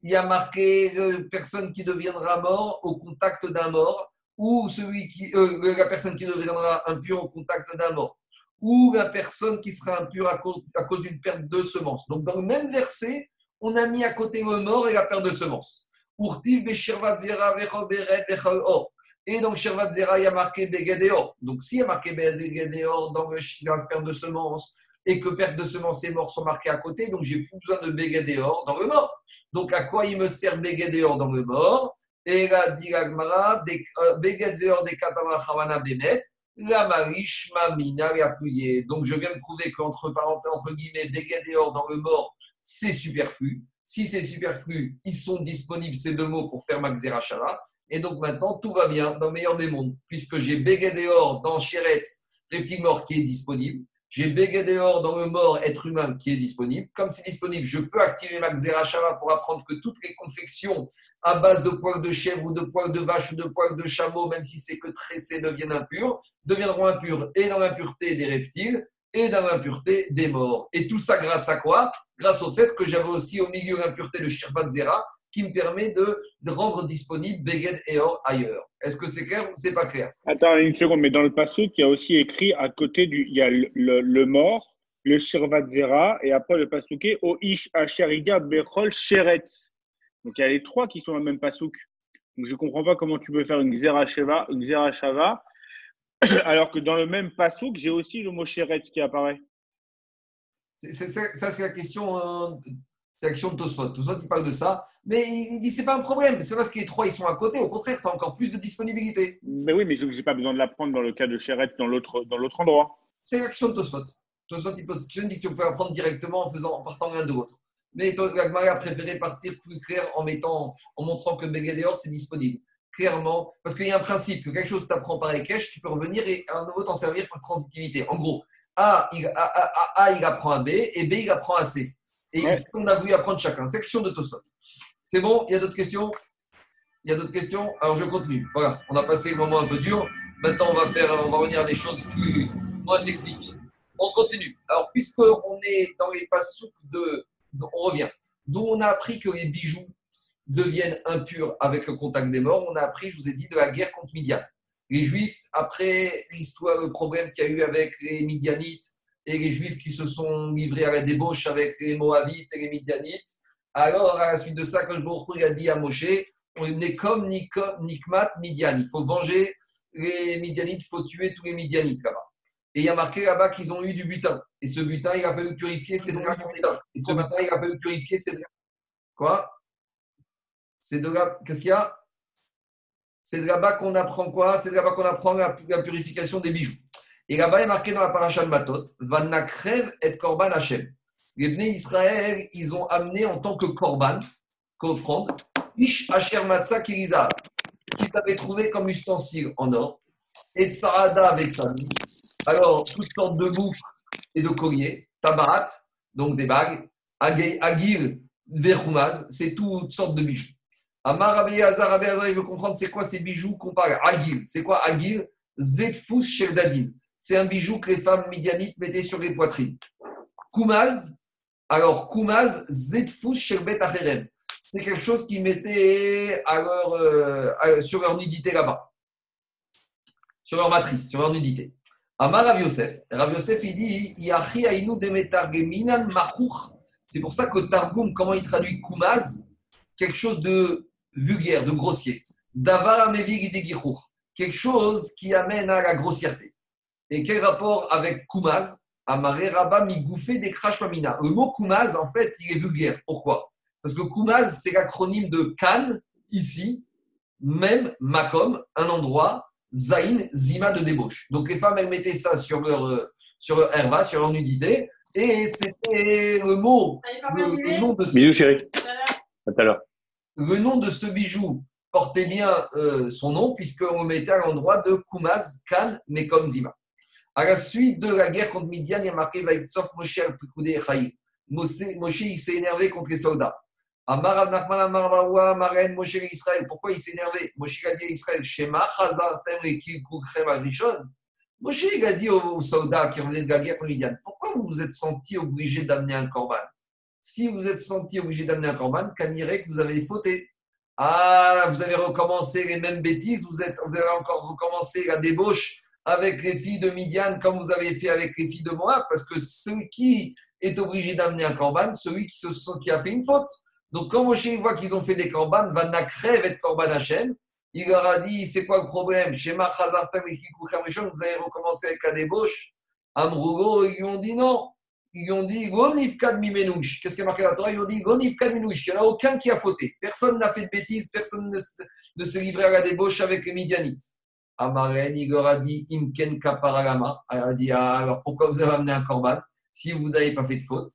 Il y a marqué euh, personne qui deviendra mort au contact d'un mort, ou celui qui, euh, la personne qui deviendra impure au contact d'un mort, ou la personne qui sera impure à cause, à cause d'une perte de semence. Donc, dans le même verset, on a mis à côté le mort et la perte de semence. Et donc, Shervat il y a marqué Begedeor. Donc, s'il y a marqué Begedeor dans, le, dans la perte de semence et que perte de semence et mort sont marqués à côté, donc j'ai plus besoin de Begedeor dans le mort. Donc, à quoi il me sert Begedeor dans le mort? Et là, dit Agmara, Begedeor des Katama Chavana Bemet, la marish mamina fouillé. Donc, je viens de prouver qu'entre parenthèses, entre guillemets, Begedeor dans le mort, c'est superflu. Si c'est superflu, ils sont disponibles, ces deux mots, pour faire Magzera Shava. Et donc maintenant, tout va bien dans le meilleur des mondes, puisque j'ai Begedéor dans Chéretz, reptile mort qui est disponible. J'ai Begedéor dans le mort, être humain, qui est disponible. Comme c'est disponible, je peux activer ma Shava pour apprendre que toutes les confections à base de poils de chèvre ou de poils de vache ou de poils de chameau, même si c'est que tressé, deviennent impures, deviendront impures et dans l'impureté des reptiles et dans l'impureté des morts. Et tout ça grâce à quoi? Grâce au fait que j'avais aussi au milieu l'impureté de Shirvat Zera, qui me permet de, rendre disponible Beged et Or ailleurs. Est-ce que c'est clair ou c'est pas clair? Attends une seconde, mais dans le passage, il y a aussi écrit à côté du. Il y a le, mort, le Shirvat Zera, et après le Pasouké, O Ish Asheriga Bechol Sheretz. Donc il y a les trois qui sont dans le même pasouk. Donc je ne comprends pas comment tu peux faire une Xera Sheva, une alors que dans le même pasouk, j'ai aussi le mot Sheretz qui apparaît. ça, c'est la question euh, c'est l'action de Tosfot. Tosfot, il parle de ça, mais il dit c'est pas un problème. C'est parce que les trois, ils sont à côté. Au contraire, tu as encore plus de disponibilité. Mais oui, mais je n'ai pas besoin de l'apprendre dans le cas de Chéret dans l'autre, dans l'autre endroit. C'est l'action de Tosfot. Tosfot, il pose question, dit que tu peux apprendre directement en, faisant, en partant l'un de l'autre. Mais Gagmari a préféré partir plus clair en, mettant, en montrant que Begadeor, c'est disponible. Clairement, parce qu'il y a un principe que quelque chose tu apprends par Ekech, tu peux revenir et à nouveau t'en servir par transitivité. En gros, A, il, A, il apprend à B et B, il apprend à C. Et ici, on a voulu apprendre chacun. Section de Tosfot. C'est bon? Il y a d'autres questions? Il y a d'autres questions? Alors je continue. Voilà, on a passé le moment un peu dur. Maintenant, on va, faire, on va revenir à des choses plus moins techniques. On continue. Alors, puisqu'on est dans les passouks de. On revient. D'où on a appris que les bijoux deviennent impurs avec le contact des morts, on a appris, je vous ai dit, de la guerre contre Midian. Les Juifs, après l'histoire, le problème qu'il y a eu avec les Midianites, et les Juifs qui se sont livrés à la débauche avec les Moabites et les Midianites. Alors, à la suite de ça, quand je a dit à Moshe, on est comme Nikmat Midian. Il faut venger les Midianites, il faut tuer tous les Midianites là-bas. Et il y a marqué là-bas qu'ils ont eu du butin. Et ce butin, il a fallu purifier ces là Et ce butin, il a fallu purifier ces là Quoi? C'est de là. Qu'est-ce qu'il y a? C'est de là-bas qu'on apprend quoi? C'est de là-bas qu'on apprend la purification des bijoux. Et là-bas, il est marqué dans la paracha de Matot, Vanakrev et Korban Hashem. Les Bnei Israël, ils ont amené en tant que Korban, qu'offrande, Ish Asher Matzah Kiriza, qu'ils avaient trouvé comme ustensile en or, et Tsarada avec sa Alors, toutes sortes de boucles et de colliers, Tabarat, donc des bagues, Agir, Verhumaz, c'est toutes sortes de bijoux. Amar Rabbi Hazar, il veut comprendre c'est quoi ces bijoux qu'on parle? Agir, c'est quoi? Agir Zetfous Shevdadin c'est un bijou que les femmes midianites mettaient sur les poitrines. Koumaz, alors Koumaz, Zetfous Sherbet Acherem. C'est quelque chose qu'ils mettaient euh, sur leur nudité là-bas, sur leur matrice, sur leur nudité. Amar Rav Yosef, Rav Yosef, il dit C'est pour ça que Targum, comment il traduit Koumaz? Quelque chose de vulgaire, de grossier. Davar quelque chose qui amène à la grossièreté. Et quel rapport avec Kumaz? Amaré Rabba Migouffé des Mamina. Le mot Kumaz, en fait, il est vulgaire. Pourquoi? Parce que Kumaz, c'est l'acronyme de Kan, ici, même Makom, un endroit, Zain, Zima de débauche. Donc les femmes, elles mettaient ça sur leur, euh, sur leur herva, sur leur nudité, et c'était le mot, le, nom de. Bisous, chérie. À tout à l'heure. le nom de ce bijou portait bien euh, son nom, puisqu'on le mettait à l'endroit de Kumaz, Khan, Mekom, Zima. À la suite de la guerre contre Midian, il y a marqué Vaïtsof Moshe al-Pikoudé Echaï. Moshe, il s'est énervé contre les soldats. Amar Rav Nachman, Amar Baroua, Maren, Moshe Israël. Pourquoi il s'est énervé? Moshe a dit à Israël Shema, Chazar, Tem, et Kilkoukrem, Agrishon. Moshe a dit aux soldats qui revenaient de la guerre contre Midian Pourquoi vous vous êtes sentis obligés d'amener un corban Si vous êtes sentis obligés d'amener un corban, Kanirek, vous avez fauté? Ah, vous avez recommencé les mêmes bêtises, vous, êtes, vous avez encore recommencé la débauche avec les filles de Midian comme vous avez fait avec les filles de Moab, parce que celui qui est obligé d'amener un corban, celui qui, se, qui a fait une faute. Donc quand Moshe voit qu'ils ont fait des corbanes, va nakrev et corban Hachem, il leur a dit c'est quoi le problème? Shema Chazartam et vous avez recommencé avec la débauche. Amrougo, ils ont dit non. Ils ont dit Gonifkad mimenouche. Qu'est-ce qui a marqué dans la Torah? Ils ont dit Gonifkad minouche. Il n'y en a aucun qui a fauté. Personne n'a fait de bêtises, personne ne, s'est livré à la débauche avec les Midianites. Amaren, dit Imken kaparagama. Il a dit ah, alors pourquoi vous avez amené un corban si vous n'avez pas fait de faute?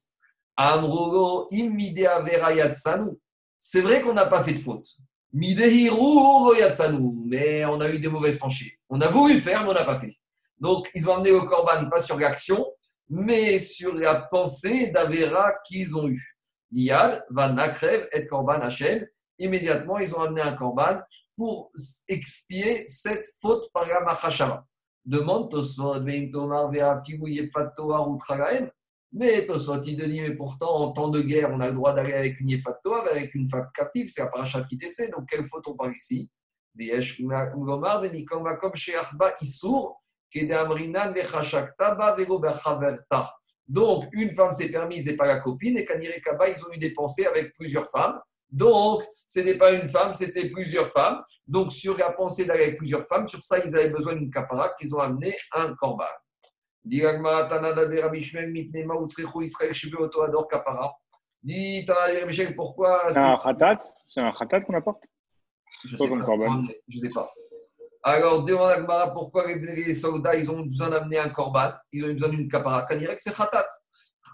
Amrogo immidea verayatsanu. C'est vrai qu'on n'a pas fait de faute. Midehiru yatsanu. Mais on a eu des mauvaises penchées. On a voulu faire, mais on n'a pas fait. Donc, ils ont amené le corban pas sur l'action, mais sur la pensée d'Avera qu'ils ont eue. Niyad, Van Nakrev et Korban Hachem. Immédiatement, ils ont amené un Korban pour expier cette faute par la Machashara. Demande Tosfot. Mais Tosfot, il dit, mais pourtant, en temps de guerre, on a le droit d'aller avec une avec une femme captive, c'est la parachat qui t'est Donc, quelle faute on parle ici? Donc, une femme s'est permise et pas la copine, et Kanire ils ont eu des pensées avec plusieurs femmes. Donc, ce n'est pas une femme, c'était plusieurs femmes. Donc, sur la pensée d'aller avec plusieurs femmes, sur ça, ils avaient besoin d'une capara qu'ils ont amené un corban. Dit pourquoi C'est un khatat C'est un khatat qu'on apporte? Je sais pas. Je sais pas. Alors, demande à pourquoi les soldats ils ont besoin d'amener un corban, ils ont besoin d'une capara. Quand que c'est khatat.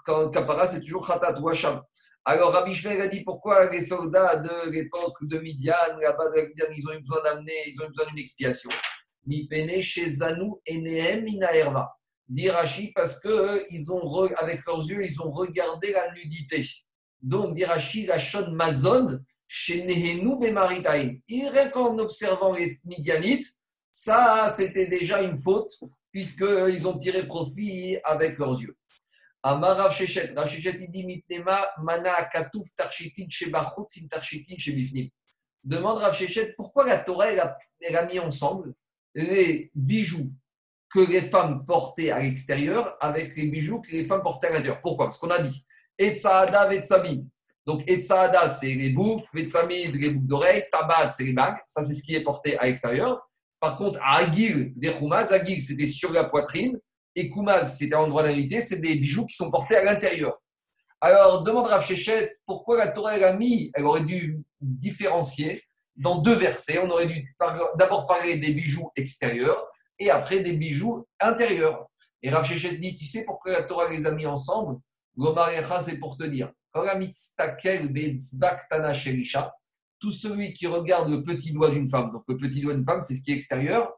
Quand capara, c'est toujours khatat ou hacham. Alors, Rabbi Shmer a dit pourquoi les soldats de l'époque de Midian, là-bas ils ont eu besoin d'amener, ils ont eu besoin d'une expiation? Mipene chez Zanou Enehem Minaerva. Dit parce que ils ont, avec leurs yeux, ils ont regardé la nudité. Donc, dit Rashi, la chaude Mazon, chez Nehenu Bemaritaim. Et qu'en observant les Midianites, ça, c'était déjà une faute, puisqu'ils ont tiré profit avec leurs yeux. Amar Rav Shechet, Rav Shechet, dit Mitnema mana katouf tarchitin sin tarchitin. Demande Rav Shechet pourquoi la Torah elle a, mis ensemble les bijoux que les femmes portaient à l'extérieur avec les bijoux que les femmes portaient à l'intérieur? Pourquoi? Parce qu'on a dit Etsaada Vetsamid. Donc Etsaada, c'est les boucles, Vetsamid, les boucles d'oreilles, Tabat, c'est les bagues. Ça, c'est ce qui est porté à l'extérieur. Par contre, Agil, des Khoumas, Agil, c'était sur la poitrine et Koumaz, c'était à l'endroit d'invité, c'est des bijoux qui sont portés à l'intérieur. Alors, demande Rav Shechet, pourquoi la Torah elle a mis, elle aurait dû différencier dans deux versets. On aurait dû d'abord parler des bijoux extérieurs et après des bijoux intérieurs. Et Rav Shechet dit, tu sais pourquoi la Torah les a mis ensemble? Gomarecha, c'est pour te dire, tout celui qui regarde le petit doigt d'une femme, donc le petit doigt d'une femme, c'est ce qui est extérieur,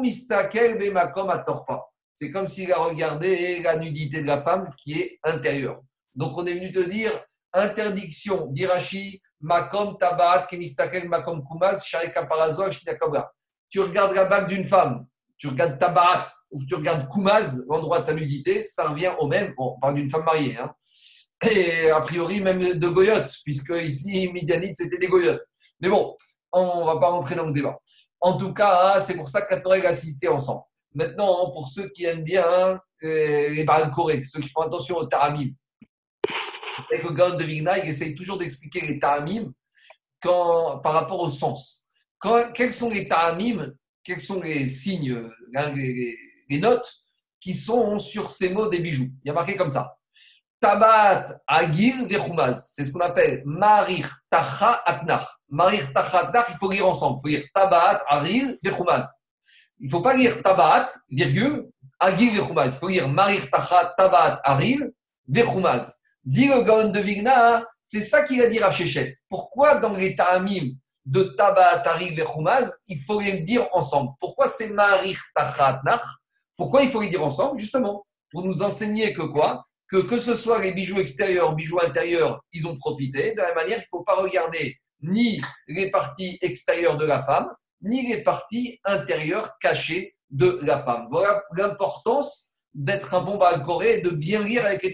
mistakel bemakom atorpa c'est comme s'il a regardé la nudité de la femme qui est intérieure. Donc on est venu te dire interdiction d'Irachi, makom tabat, kemistakel, makom parazoa, Tu regardes la bague d'une femme, tu regardes tabat ou tu regardes kumaz, l'endroit de sa nudité, ça revient au même. Bon, on parle d'une femme mariée, hein. et a priori même de goyotes, puisque ici, Midianite, c'était des goyotes. Mais bon, on ne va pas rentrer dans le débat. En tout cas, c'est pour ça que la Torah a cité ensemble. Maintenant, pour ceux qui aiment bien euh, les barres corées, ceux qui font attention aux taramim, avec le Gaon de Vigna, il essaye toujours d'expliquer les taramim par rapport au sens. Quels sont les taramim, quels sont les signes, hein, les, notes qui sont sur ces mots des bijoux? Il y a marqué comme ça. Tabat agir vechumaz. C'est ce qu'on appelle marir tacha atnach. Marir tacha atnach, il faut lire ensemble. Il faut lire tabat agir vechumaz. Il ne faut pas lire tabat, virgule, agir vechumaz. Il faut lire marir tachat tabat aril vechumaz. Dit le Gaon de Vigna, C'est ça qu'il a dit Rav Shechet. Pourquoi dans les ta'amim de Taba, Tarik et Khumaz, il faut les dire ensemble? Pourquoi c'est Marich Tachat Nach Pourquoi il faut les dire ensemble Justement, pour nous enseigner que quoi? Que, que ce soit les bijoux extérieurs, bijoux intérieurs, ils ont profité. De la même manière, il ne faut pas regarder ni les parties extérieures de la femme, ni les parties intérieures cachées de la femme. Voilà l'importance d'être un bon balcoré et de bien lire avec les.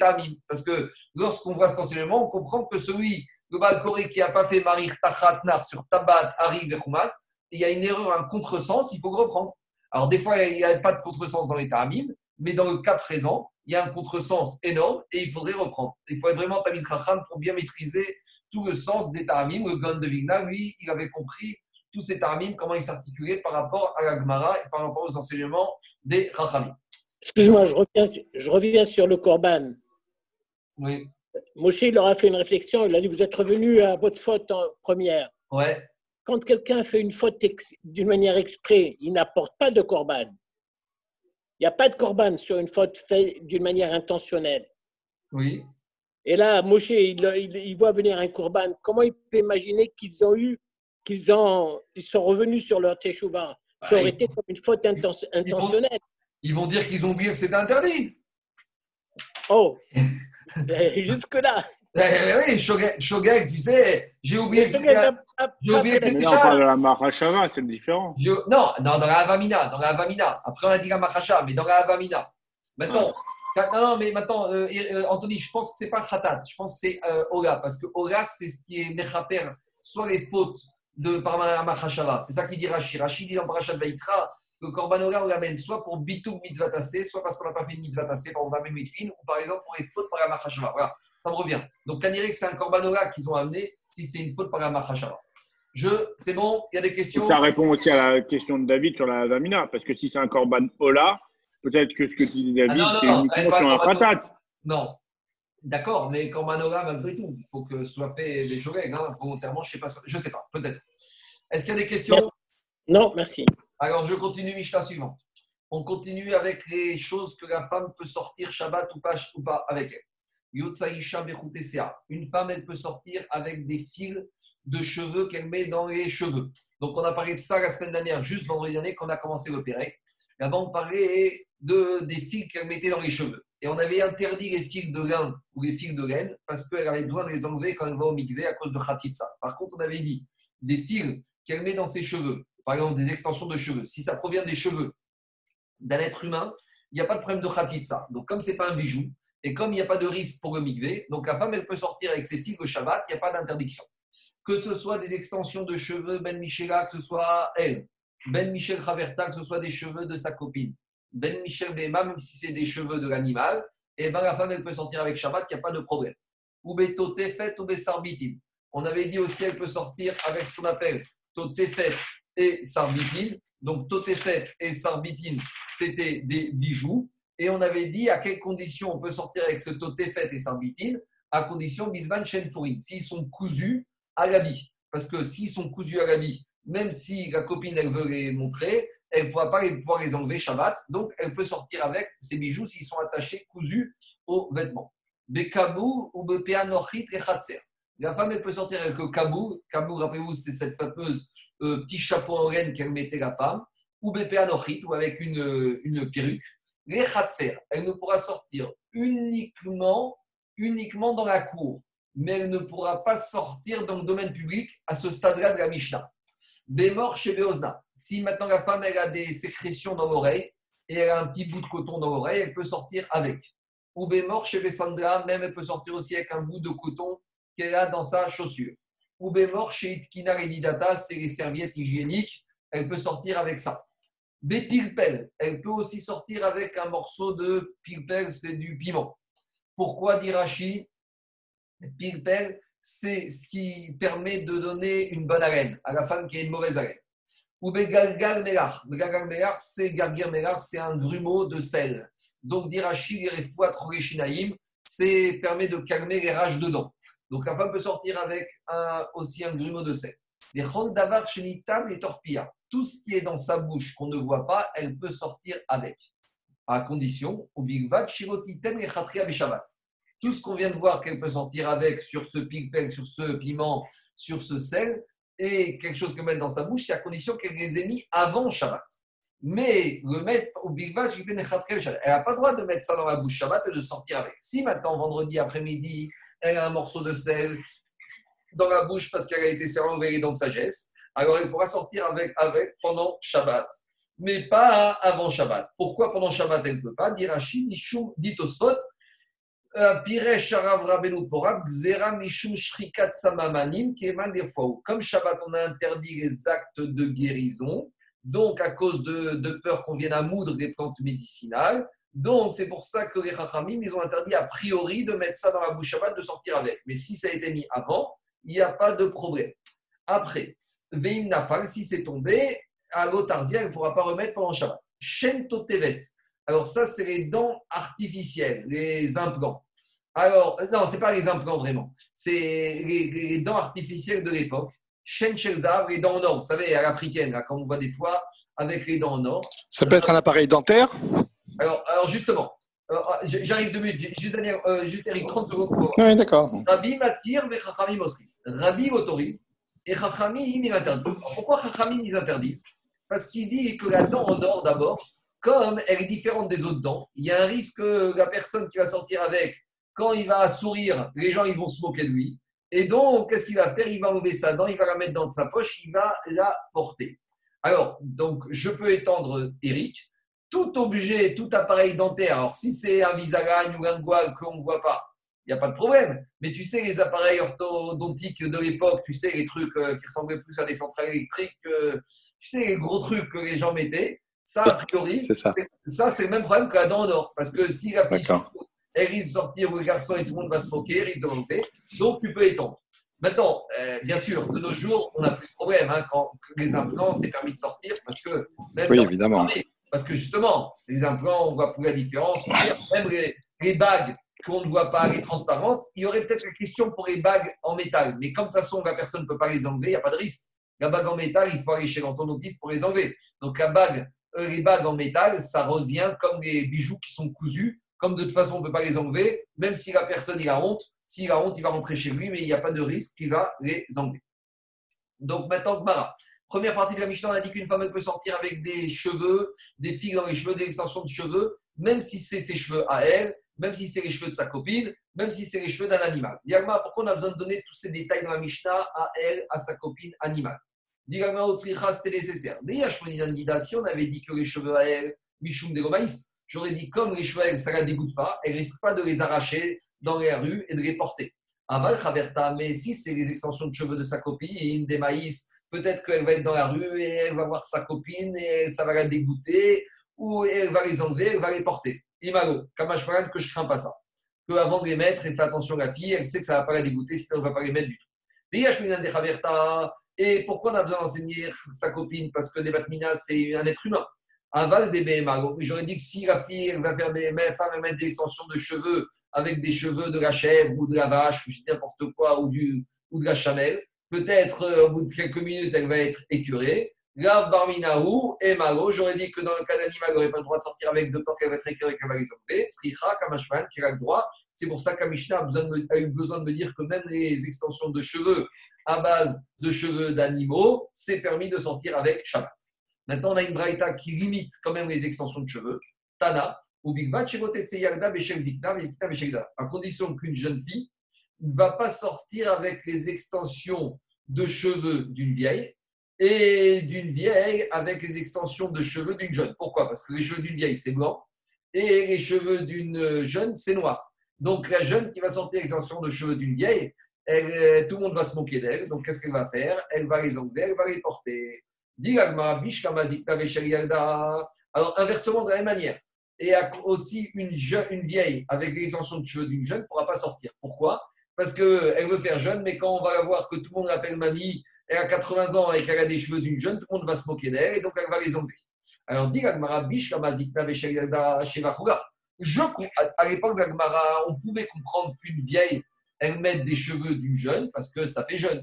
Parce que lorsqu'on voit cet enseignement, on comprend que celui, le balcoré qui n'a pas fait marir tachatnar sur tabat, hari, et il y a une erreur, un contresens, il faut le reprendre. Alors des fois, il n'y a pas de contresens dans les mais dans le cas présent, il y a un contresens énorme et il faudrait reprendre. Il faut vraiment Tamid Chacham pour bien maîtriser tout le sens des taramim. Le Gon de Vigna, lui, il avait compris tous ces taramim, comment ils s'articulaient par rapport à la Gemara et par rapport aux enseignements des Chachamim. Excuse-moi, je reviens, je reviens sur le Corban. Oui. Moshe, il leur a fait une réflexion. Il a dit Vous êtes revenu à votre faute en première. Ouais. Quand quelqu'un fait une faute d'une manière exprès, il n'apporte pas de Corban. Il n'y a pas de corban sur une faute faite d'une manière intentionnelle. Oui. Et là, Moshe, il, il, voit venir un corban. Comment il peut imaginer qu'ils ont eu, qu'ils ont, ils sont revenus sur leur teshuva Ça aurait été comme une faute intentionnelle. Ils vont, dire qu'ils ont oublié que c'était interdit. Oh, jusque-là. oui, Shogek, tu sais, j'ai oublié, j'ai oublié que c'était. Non, on parle de la Mahashava, c'est différent. Non, non, dans la Avamina, dans la Avamina. Après, on a dit la Mahasha, mais dans la Avamina. Maintenant, ah. non, non, mais maintenant, euh, euh, Anthony, je pense que c'est pas Khatat, je pense que c'est euh, Ola, parce que Ola, c'est ce qui est Mechaper, soit les fautes de par Mahashava. C'est ça qu'il dit Rashi. Rashi dit dans Parashat Vaikra, que Korban Ola, on l'amène soit pour Bitou Mitzvah soit parce qu'on n'a pas fait une Mitzvah Tassé, par exemple, ou par exemple pour les fautes par Mahashava. Voilà ça me revient. Donc, on dirait que c'est un corbanola qu'ils ont amené si c'est une faute par Mahashava. Je, c'est bon, il y a des questions? Ça répond aussi à la question de David sur la Zamina, parce que si c'est un corban Ola, peut-être que ce que tu dis David, ah c'est uniquement sur un khatat. Non, d'accord, mais corbanola malgré tout, il faut que ce soit fait des choses hein, volontairement, je ne sais pas, je sais pas, peut-être. Est-ce qu'il y a des questions? Non, merci. Alors, je continue Mishnah suivante. On continue avec les choses que la femme peut sortir Shabbat ou pas, ou pas avec elle. Une femme, elle peut sortir avec des fils de cheveux qu'elle met dans les cheveux. Donc, on a parlé de ça la semaine dernière, juste vendredi dernier, quand on a commencé le Pérec. Là-bas, on parlait de, des fils qu'elle mettait dans les cheveux. Et on avait interdit les fils de lin ou les fils de laine parce qu'elle avait besoin de les enlever quand elle va au mikvé à cause de khatitsa. Par contre, on avait dit des fils qu'elle met dans ses cheveux, par exemple des extensions de cheveux, si ça provient des cheveux d'un être humain, il n'y a pas de problème de khatitsa. Donc, comme ce n'est pas un bijou, et comme il n'y a pas de risque pour le migvé, donc la femme, elle peut sortir avec ses filles au Shabbat, il n'y a pas d'interdiction. Que ce soit des extensions de cheveux, Ben Michela, que ce soit elle, Ben Michel Raverta, que ce soit des cheveux de sa copine, Ben Michel Bema, même si c'est des cheveux de l'animal, eh ben la femme, elle peut sortir avec Shabbat, il n'y a pas de problème. Ou Tefet ou Sarbitin. On avait dit aussi, elle peut sortir avec ce qu'on appelle Totefet et Sarbitin. Donc Totefet et Sarbitin, c'était des bijoux. Et on avait dit à quelles conditions on peut sortir avec ce totéfet et sarbitine, à condition bisman fourine, s'ils sont cousus à l'habit. Parce que s'ils sont cousus à l'habit, même si la copine elle veut les montrer, elle ne pourra pas les, pouvoir les enlever Shabbat. Donc elle peut sortir avec ces bijoux s'ils sont attachés, cousus aux vêtements. Bekabou ou bepeanochit et La femme, elle peut sortir avec le kabou. Kabou, rappelez-vous, c'est cette fameuse euh, petit chapeau en laine qu'elle mettait la femme. Ou bepeanochit, ou avec une, une perruque les khatser, elle ne pourra sortir uniquement, uniquement dans la cour, mais elle ne pourra pas sortir dans le domaine public à ce stade-là de la Mishnah. Bémor chez Beozna. Si maintenant la femme elle a des sécrétions dans l'oreille et elle a un petit bout de coton dans l'oreille, elle peut sortir avec. Ou Bémor chez Sandra, même elle peut sortir aussi avec un bout de coton qu'elle a dans sa chaussure. Ou Bémor chez Itkina et c'est les serviettes hygiéniques, elle peut sortir avec ça. Des pilpel, elle peut aussi sortir avec un morceau de pilpel, c'est du piment. Pourquoi dit Rashi Pilpel, c'est ce qui permet de donner une bonne haleine à la femme qui a une mauvaise haleine. Ou begalgal melach, c'est gargir melach, c'est un grumeau de sel. Donc, dit Rashi, les c'est permet de calmer les rages dedans. Donc, la femme peut sortir avec un, aussi un grumeau de sel. Les davar shenitam et torpilla tout ce qui est dans sa bouche qu'on ne voit pas, elle peut sortir avec, à condition, au bigvat, shirotitem et chatria Shabbat. Tout ce qu'on vient de voir qu'elle peut sortir avec sur ce pigpen, sur ce piment, sur ce sel, et quelque chose qu'elle met dans sa bouche, c'est à condition qu'elle les ait mis avant Shabbat. Mais le mettre au Big Batch, elle n'a pas le droit de mettre ça dans la bouche Shabbat et de sortir avec. Si maintenant, vendredi après-midi, elle a un morceau de sel dans la bouche parce qu'elle a été serrée les dents de sagesse, alors elle pourra sortir avec, avec pendant Shabbat, mais pas avant Shabbat. Pourquoi pendant Shabbat elle ne peut pas? Dire Hachim, Mishum, dit comme Shabbat, on a interdit les actes de guérison, donc à cause de, de peur qu'on vienne à moudre des plantes médicinales. Donc, c'est pour ça que les Chachamim, ils ont interdit a priori de mettre ça dans la bouche Shabbat, de sortir avec. Mais si ça a été mis avant, il n'y a pas de problème. Après, Veim Nafal, si c'est tombé, à l'otarzia, elle ne pourra pas remettre pendant Shabbat. Shen Totevet. Alors, ça, c'est les dents artificielles, les implants. Alors, non, ce n'est pas les implants vraiment. C'est les, les dents artificielles de l'époque. Shen Shelzav, les dents en or. Vous savez, à l'africaine, là, comme on voit des fois, avec les dents en or. Ça peut être un appareil dentaire? Alors, alors justement, euh, j'arrive deux minutes. Juste, Daniel, euh, juste Eric, 30 secondes. pour- Oui, d'accord. Rabbi m'attire, mais Chachamim aussi. Rabbi autorise et Chachamim, il interdit. Pourquoi Chachamim, ils interdisent? Parce qu'il dit que la dent en or, d'abord, comme elle est différente des autres dents, il y a un risque que la personne qui va sortir avec, quand il va sourire, les gens ils vont se moquer de lui. Et donc, qu'est-ce qu'il va faire? Il va enlever sa dent, il va la mettre dans sa poche, il va la porter. Alors, donc, je peux étendre Eric. Tout objet, tout appareil dentaire, alors si c'est un Visalign ou un Gual qu'on ne voit pas, il n'y a pas de problème. Mais tu sais, les appareils orthodontiques de l'époque, tu sais, les trucs euh, qui ressemblaient plus à des centrales électriques, euh, tu sais, les gros trucs que les gens mettaient, ça, a priori, C'est ça. ça, c'est le même problème que la dent en or. Parce que si la fille, D'accord. elle risque de sortir ou le garçon et tout le monde va se moquer, elle risque de monter. Donc, tu peux étendre. Maintenant, euh, bien sûr, de nos jours, on n'a plus de problème. hein, quand les implants, c'est permis de sortir parce que même Oui, évidemment. parce que justement, les implants, on voit plus la différence. Même les, les bagues qu'on ne voit pas, les transparentes, il y aurait peut-être la question pour les bagues en métal. Mais comme de toute façon, la personne ne peut pas les enlever, il n'y a pas de risque. La bague en métal, il faut aller chez l'orthodontiste pour les enlever. Donc la bague, les bagues en métal, ça revient comme les bijoux qui sont cousus. Comme de toute façon, on ne peut pas les enlever, même si la personne a honte, s'il a honte, il va rentrer chez lui, mais il n'y a pas de risque qu'il va les enlever. Donc maintenant, Gmara. Première partie de la Mishnah, on a dit qu'une femme elle peut sortir avec des cheveux, des fils dans les cheveux, des extensions de cheveux, même si c'est ses cheveux à elle, même si c'est les cheveux de sa copine, même si c'est les cheveux d'un animal. Diagma, pourquoi on a besoin de donner tous ces détails dans la Mishnah à elle, à sa copine animale? C'était nécessaire. D'ailleurs, si on avait dit que les cheveux à elle, Michoum de j'aurais dit comme les cheveux à elle, ça ne la dégoûte pas, elle risque pas de les arracher dans les rues et de les porter. Aval Khaberta, mais si c'est les extensions de cheveux de sa copine, des maïs, peut-être qu'elle va être dans la rue et elle va voir sa copine et ça va la dégoûter, ou elle va les enlever, elle va les porter. Imago, Kamashparan, que je crains pas ça. Que avant de les mettre, elle fait attention à la fille, elle sait que ça ne va pas la dégoûter, sinon elle ne va pas les mettre du tout. Et pourquoi on a besoin d'enseigner sa copine? Parce que des batminas, c'est un être humain. Aval des BMA. J'aurais dit que si la fille elle va faire des la femme elle des extensions de cheveux avec des cheveux de la chèvre ou de la vache ou n'importe quoi ou, de la chamelle, peut-être euh, au bout de quelques minutes elle va être écurée. Là, Barminaou et Malo, j'aurais dit que dans le cas d'animal, elle n'aurait pas le droit de sortir avec de peur qu'elle va être écurée, qu'elle va les enlever. Sricha, Kamashman, qui a le droit. C'est pour ça qu'Amishna a, eu besoin de me dire que même les extensions de cheveux à base de cheveux d'animaux, c'est permis de sortir avec Shabbat. Maintenant, on a une braïta qui limite quand même les extensions de cheveux. Tana, ou Gda. à condition qu'une jeune fille ne va pas sortir avec les extensions de cheveux d'une vieille et d'une vieille avec les extensions de cheveux d'une jeune. Pourquoi? Parce que les cheveux d'une vieille, c'est blanc et les cheveux d'une jeune, c'est noir. Donc la jeune qui va sortir l'extension de cheveux d'une vieille, euh, tout le monde va se moquer d'elle. Donc qu'est-ce qu'elle va faire? Elle va les enlever, elle va les porter. Alors inversement de la même manière. Et aussi une, jeune, une vieille avec l'extension de cheveux d'une jeune ne pourra pas sortir. Pourquoi? Parce qu'elle veut faire jeune, mais quand on va la voir que tout le monde l'appelle mamie, elle a 80 ans et qu'elle a des cheveux d'une jeune, tout le monde va se moquer d'elle et donc elle va les enlever. Alors, dit Bish. À- l'époque d'Agmara, on pouvait comprendre qu'une vieille, elle mette des cheveux d'une jeune parce que ça fait jeune.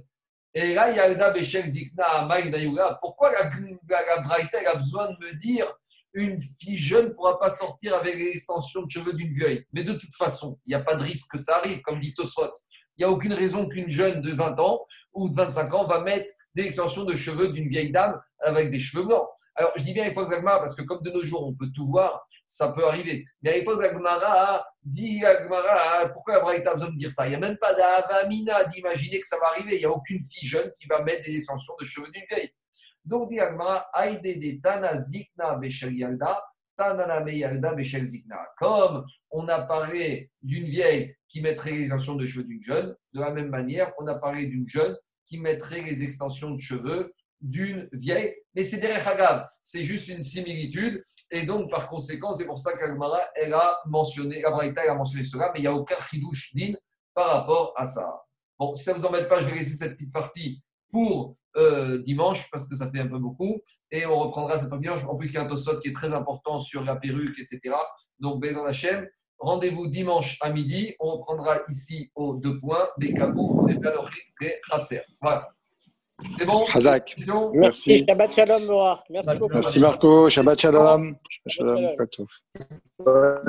Et là, Yalda Beshel Zikna pourquoi la, la, Braïta, a besoin de me dire une fille jeune ne pourra pas sortir avec l'extension de cheveux d'une vieille? Mais de toute façon, il n'y a pas de risque que ça arrive, comme dit Tosfot. Il n'y a aucune raison qu'une jeune de 20 ans ou de 25 ans va mettre des extensions de cheveux d'une vieille dame avec des cheveux blancs. Alors, je dis bien à l'époque d'Agmara parce que comme de nos jours, on peut tout voir, ça peut arriver. Mais à l'époque d'Agmara, dit Agmara, pourquoi Abraham a besoin de dire ça? Il n'y a même pas d'Avamina d'imaginer que ça va arriver. Il n'y a aucune fille jeune qui va mettre des extensions de cheveux d'une vieille. Donc, dit Agmara, Aïde de Tana Zikna Yalda. Comme on a parlé d'une vieille qui mettrait les extensions de cheveux d'une jeune, de la même manière, on a parlé d'une jeune qui mettrait les extensions de cheveux d'une vieille. Mais c'est derrière Hagav, c'est juste une similitude. Et donc, par conséquent, c'est pour ça qu'Agmara, elle a mentionné, Abraïta, elle a mentionné cela, mais il n'y a aucun chidouche din par rapport à ça. Bon, si ça ne vous embête pas, je vais laisser cette petite partie pour euh, dimanche, parce que ça fait un peu beaucoup. Et on reprendra cette dimanche. En plus, il y a un tosot qui est très important sur la perruque, etc. Donc, Bézan Hachem, rendez-vous dimanche à midi. On reprendra ici aux deux points, des kabou, des Balochik, des Kratzer. Voilà. C'est bon. Question Merci. Shabbat Shalom, Noir. Merci beaucoup. Merci Marco. Shabbat Shalom. Shabbat Shalom.